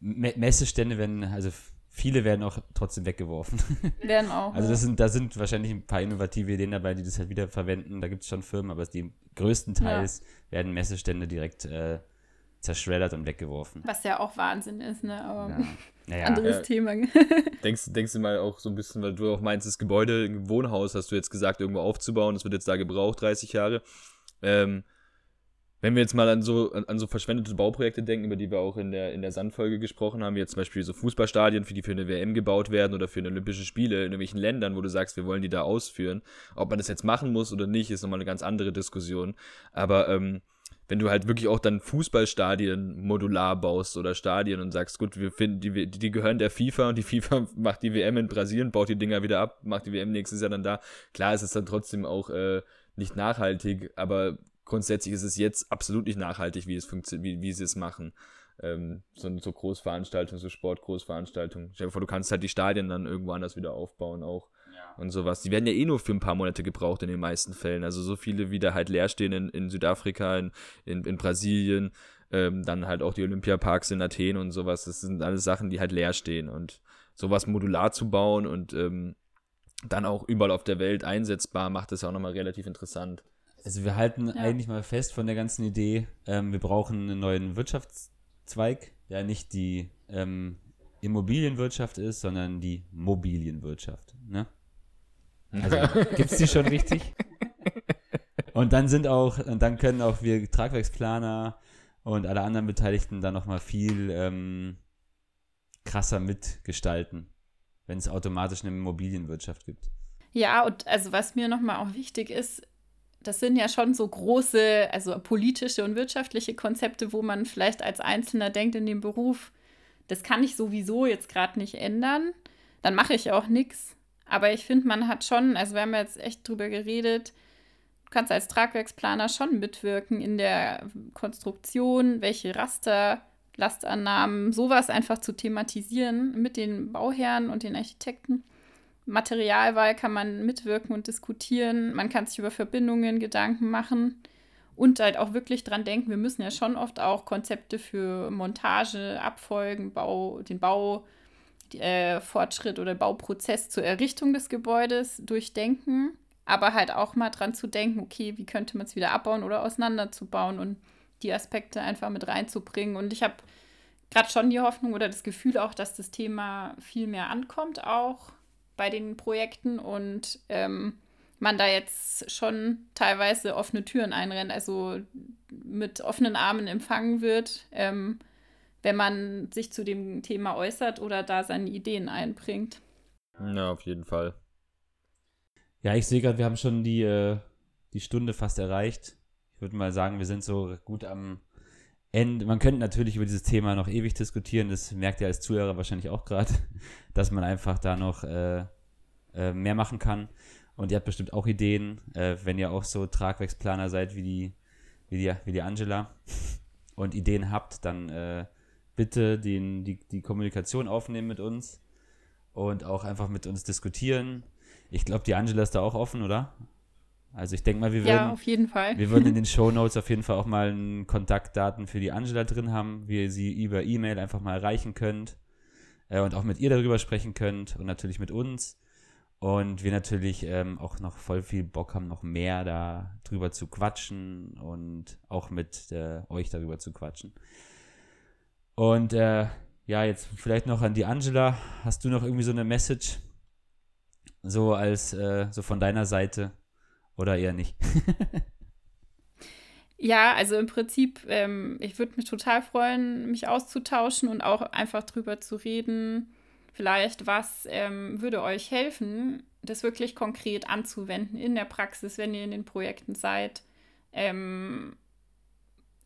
Messestände werden, also viele werden auch trotzdem weggeworfen. Werden auch. Also das sind, da sind wahrscheinlich ein paar innovative Ideen dabei, die das halt wieder verwenden. Da gibt es schon Firmen, aber die größtenteils ja. werden Messestände direkt äh, zerschreddert und weggeworfen. Was ja auch Wahnsinn ist, ne? Aber ja. Naja. anderes ja. Thema. denkst, denkst du mal auch so ein bisschen, weil du auch meinst, das Gebäude, ein Wohnhaus, hast du jetzt gesagt, irgendwo aufzubauen, das wird jetzt da gebraucht, 30 Jahre. Ähm, wenn wir jetzt mal an so, an, so verschwendete Bauprojekte denken, über die wir auch in der, in der Sandfolge gesprochen haben, wie jetzt zum Beispiel so Fußballstadien, für die für eine WM gebaut werden oder für eine Olympische Spiele in irgendwelchen Ländern, wo du sagst, wir wollen die da ausführen. Ob man das jetzt machen muss oder nicht, ist nochmal eine ganz andere Diskussion. Aber ähm, wenn du halt wirklich auch dann Fußballstadien modular baust oder Stadien und sagst, gut, wir finden, die, die gehören der FIFA und die FIFA macht die WM in Brasilien, baut die Dinger wieder ab, macht die WM nächstes Jahr dann da. Klar ist es dann trotzdem auch äh, nicht nachhaltig, aber grundsätzlich ist es jetzt absolut nicht nachhaltig, wie, es wie, wie sie es machen. Ähm, so, so Großveranstaltungen, so Sportgroßveranstaltungen. Stell dir vor, du kannst halt die Stadien dann irgendwo anders wieder aufbauen auch. Ja. Und sowas. Die werden ja eh nur für ein paar Monate gebraucht in den meisten Fällen. Also so viele wieder halt leer stehen in, in Südafrika, in, in, in Brasilien, ähm, dann halt auch die Olympiaparks in Athen und sowas. Das sind alles Sachen, die halt leer stehen. Und sowas modular zu bauen und ähm, dann auch überall auf der Welt einsetzbar, macht das ja auch nochmal relativ interessant. Also wir halten ja. eigentlich mal fest von der ganzen Idee, ähm, wir brauchen einen neuen Wirtschaftszweig, der nicht die ähm, Immobilienwirtschaft ist, sondern die Mobilienwirtschaft. Ne? Also gibt es die schon richtig? Und dann sind auch, und dann können auch wir Tragwerksplaner und alle anderen Beteiligten dann nochmal viel ähm, krasser mitgestalten, wenn es automatisch eine Immobilienwirtschaft gibt. Ja, und also was mir nochmal auch wichtig ist, das sind ja schon so große, also politische und wirtschaftliche Konzepte, wo man vielleicht als Einzelner denkt in dem Beruf, das kann ich sowieso jetzt gerade nicht ändern, dann mache ich auch nichts. Aber ich finde, man hat schon, also wir haben jetzt echt drüber geredet, du kannst als Tragwerksplaner schon mitwirken in der Konstruktion, welche Raster, Lastannahmen, sowas einfach zu thematisieren mit den Bauherren und den Architekten. Materialwahl kann man mitwirken und diskutieren. Man kann sich über Verbindungen Gedanken machen und halt auch wirklich dran denken, wir müssen ja schon oft auch Konzepte für Montage, Abfolgen, Bau, den Baufortschritt äh, oder Bauprozess zur Errichtung des Gebäudes durchdenken, aber halt auch mal dran zu denken, okay, wie könnte man es wieder abbauen oder auseinanderzubauen und die Aspekte einfach mit reinzubringen. Und ich habe gerade schon die Hoffnung oder das Gefühl auch, dass das Thema viel mehr ankommt auch bei den Projekten und ähm, man da jetzt schon teilweise offene Türen einrennt, also mit offenen Armen empfangen wird, ähm, wenn man sich zu dem Thema äußert oder da seine Ideen einbringt. Ja, auf jeden Fall. Ja, ich sehe gerade, wir haben schon die, äh, die Stunde fast erreicht. Ich würde mal sagen, wir sind so gut am Ende. Man könnte natürlich über dieses Thema noch ewig diskutieren. Das merkt ihr als Zuhörer wahrscheinlich auch gerade, dass man einfach da noch äh, äh, mehr machen kann. Und ihr habt bestimmt auch Ideen, äh, wenn ihr auch so Tragwerksplaner seid wie die, wie die, wie die Angela und Ideen habt, dann äh, bitte den, die, die Kommunikation aufnehmen mit uns und auch einfach mit uns diskutieren. Ich glaube, die Angela ist da auch offen, oder? Also ich denke mal, wir würden, ja, auf jeden Fall. wir würden in den Show Notes auf jeden Fall auch mal Kontaktdaten für die Angela drin haben, wie ihr sie über E-Mail einfach mal erreichen könnt äh, und auch mit ihr darüber sprechen könnt und natürlich mit uns. Und wir natürlich ähm, auch noch voll viel Bock haben, noch mehr da drüber zu quatschen und auch mit äh, euch darüber zu quatschen. Und äh, ja, jetzt vielleicht noch an die Angela. Hast du noch irgendwie so eine Message? So als, äh, so von deiner Seite? Oder eher nicht? ja, also im Prinzip, ähm, ich würde mich total freuen, mich auszutauschen und auch einfach drüber zu reden vielleicht, was ähm, würde euch helfen, das wirklich konkret anzuwenden in der Praxis, wenn ihr in den Projekten seid. Ähm,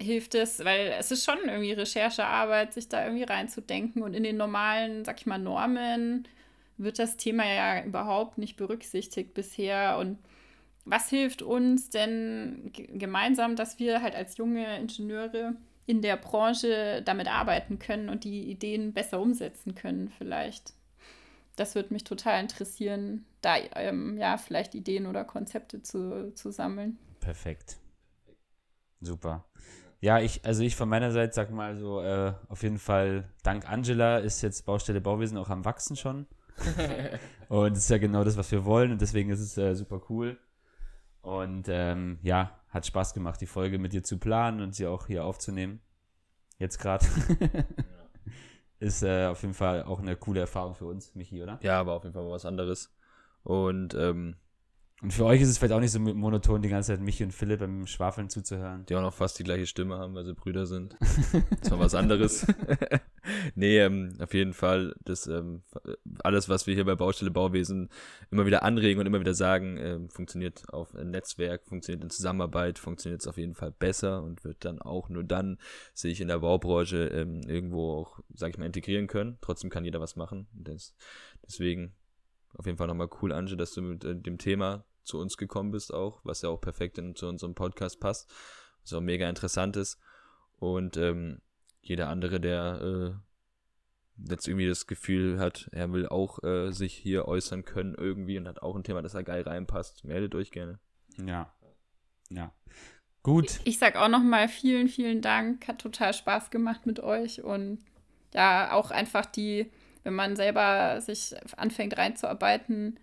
hilft es, weil es ist schon irgendwie Recherchearbeit, sich da irgendwie reinzudenken und in den normalen, sag ich mal, Normen wird das Thema ja überhaupt nicht berücksichtigt bisher und was hilft uns denn gemeinsam, dass wir halt als junge Ingenieure in der Branche damit arbeiten können und die Ideen besser umsetzen können, vielleicht. Das würde mich total interessieren, da ähm, ja vielleicht Ideen oder Konzepte zu, zu sammeln. Perfekt. Super. Ja, ich, also ich von meiner Seite sag mal so, äh, auf jeden Fall, dank Angela ist jetzt Baustelle Bauwesen auch am Wachsen schon. und das ist ja genau das, was wir wollen und deswegen ist es äh, super cool. Und ähm, ja, hat Spaß gemacht, die Folge mit dir zu planen und sie auch hier aufzunehmen. Jetzt gerade. ist äh, auf jeden Fall auch eine coole Erfahrung für uns, Michi, oder? Ja, aber auf jeden Fall was anderes. Und ähm, und für euch ist es vielleicht auch nicht so monoton, die ganze Zeit Michi und Philipp beim Schwafeln zuzuhören. Die auch noch fast die gleiche Stimme haben, weil sie Brüder sind. das war was anderes. nee, ähm, auf jeden Fall, das, ähm, alles, was wir hier bei Baustelle Bauwesen immer wieder anregen und immer wieder sagen, ähm, funktioniert auf ein Netzwerk, funktioniert in Zusammenarbeit, funktioniert es auf jeden Fall besser und wird dann auch nur dann sich in der Baubranche ähm, irgendwo auch, sag ich mal, integrieren können. Trotzdem kann jeder was machen. Das, deswegen auf jeden Fall nochmal cool, Ange, dass du mit äh, dem Thema zu uns gekommen bist auch, was ja auch perfekt in, zu unserem Podcast passt, was auch mega interessant ist. Und ähm, jeder andere, der äh, jetzt irgendwie das Gefühl hat, er will auch äh, sich hier äußern können irgendwie und hat auch ein Thema, das da geil reinpasst, meldet euch gerne. Ja. Ja. Gut. Ich, ich sag auch nochmal vielen, vielen Dank. Hat total Spaß gemacht mit euch und ja, auch einfach die, wenn man selber sich anfängt reinzuarbeiten,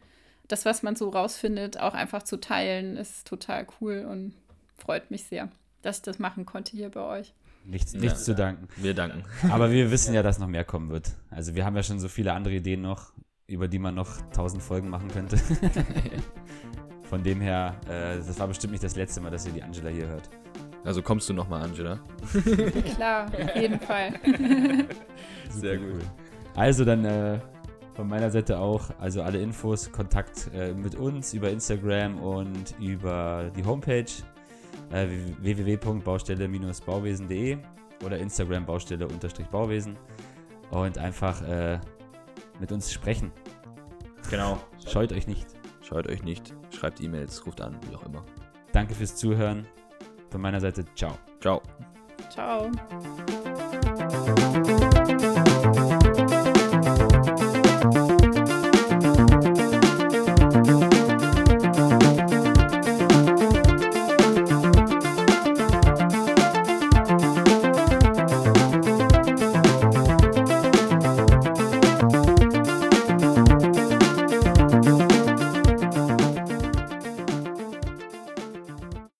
das, was man so rausfindet, auch einfach zu teilen, ist total cool und freut mich sehr, dass ich das machen konnte hier bei euch. Nichts, nichts ja, zu danken. Wir danken. Aber wir wissen ja, dass noch mehr kommen wird. Also wir haben ja schon so viele andere Ideen noch, über die man noch tausend Folgen machen könnte. Von dem her, äh, das war bestimmt nicht das letzte Mal, dass ihr die Angela hier hört. Also kommst du nochmal, Angela? Klar, auf jeden Fall. Sehr gut. Cool. Also dann äh, von meiner Seite auch, also alle Infos, Kontakt äh, mit uns über Instagram und über die Homepage äh, www.baustelle-bauwesen.de oder Instagram Baustelle-Bauwesen und einfach äh, mit uns sprechen. Genau. Scheut euch nicht. Scheut euch nicht. Schreibt E-Mails, ruft an, wie auch immer. Danke fürs Zuhören. Von meiner Seite, ciao. Ciao. Ciao.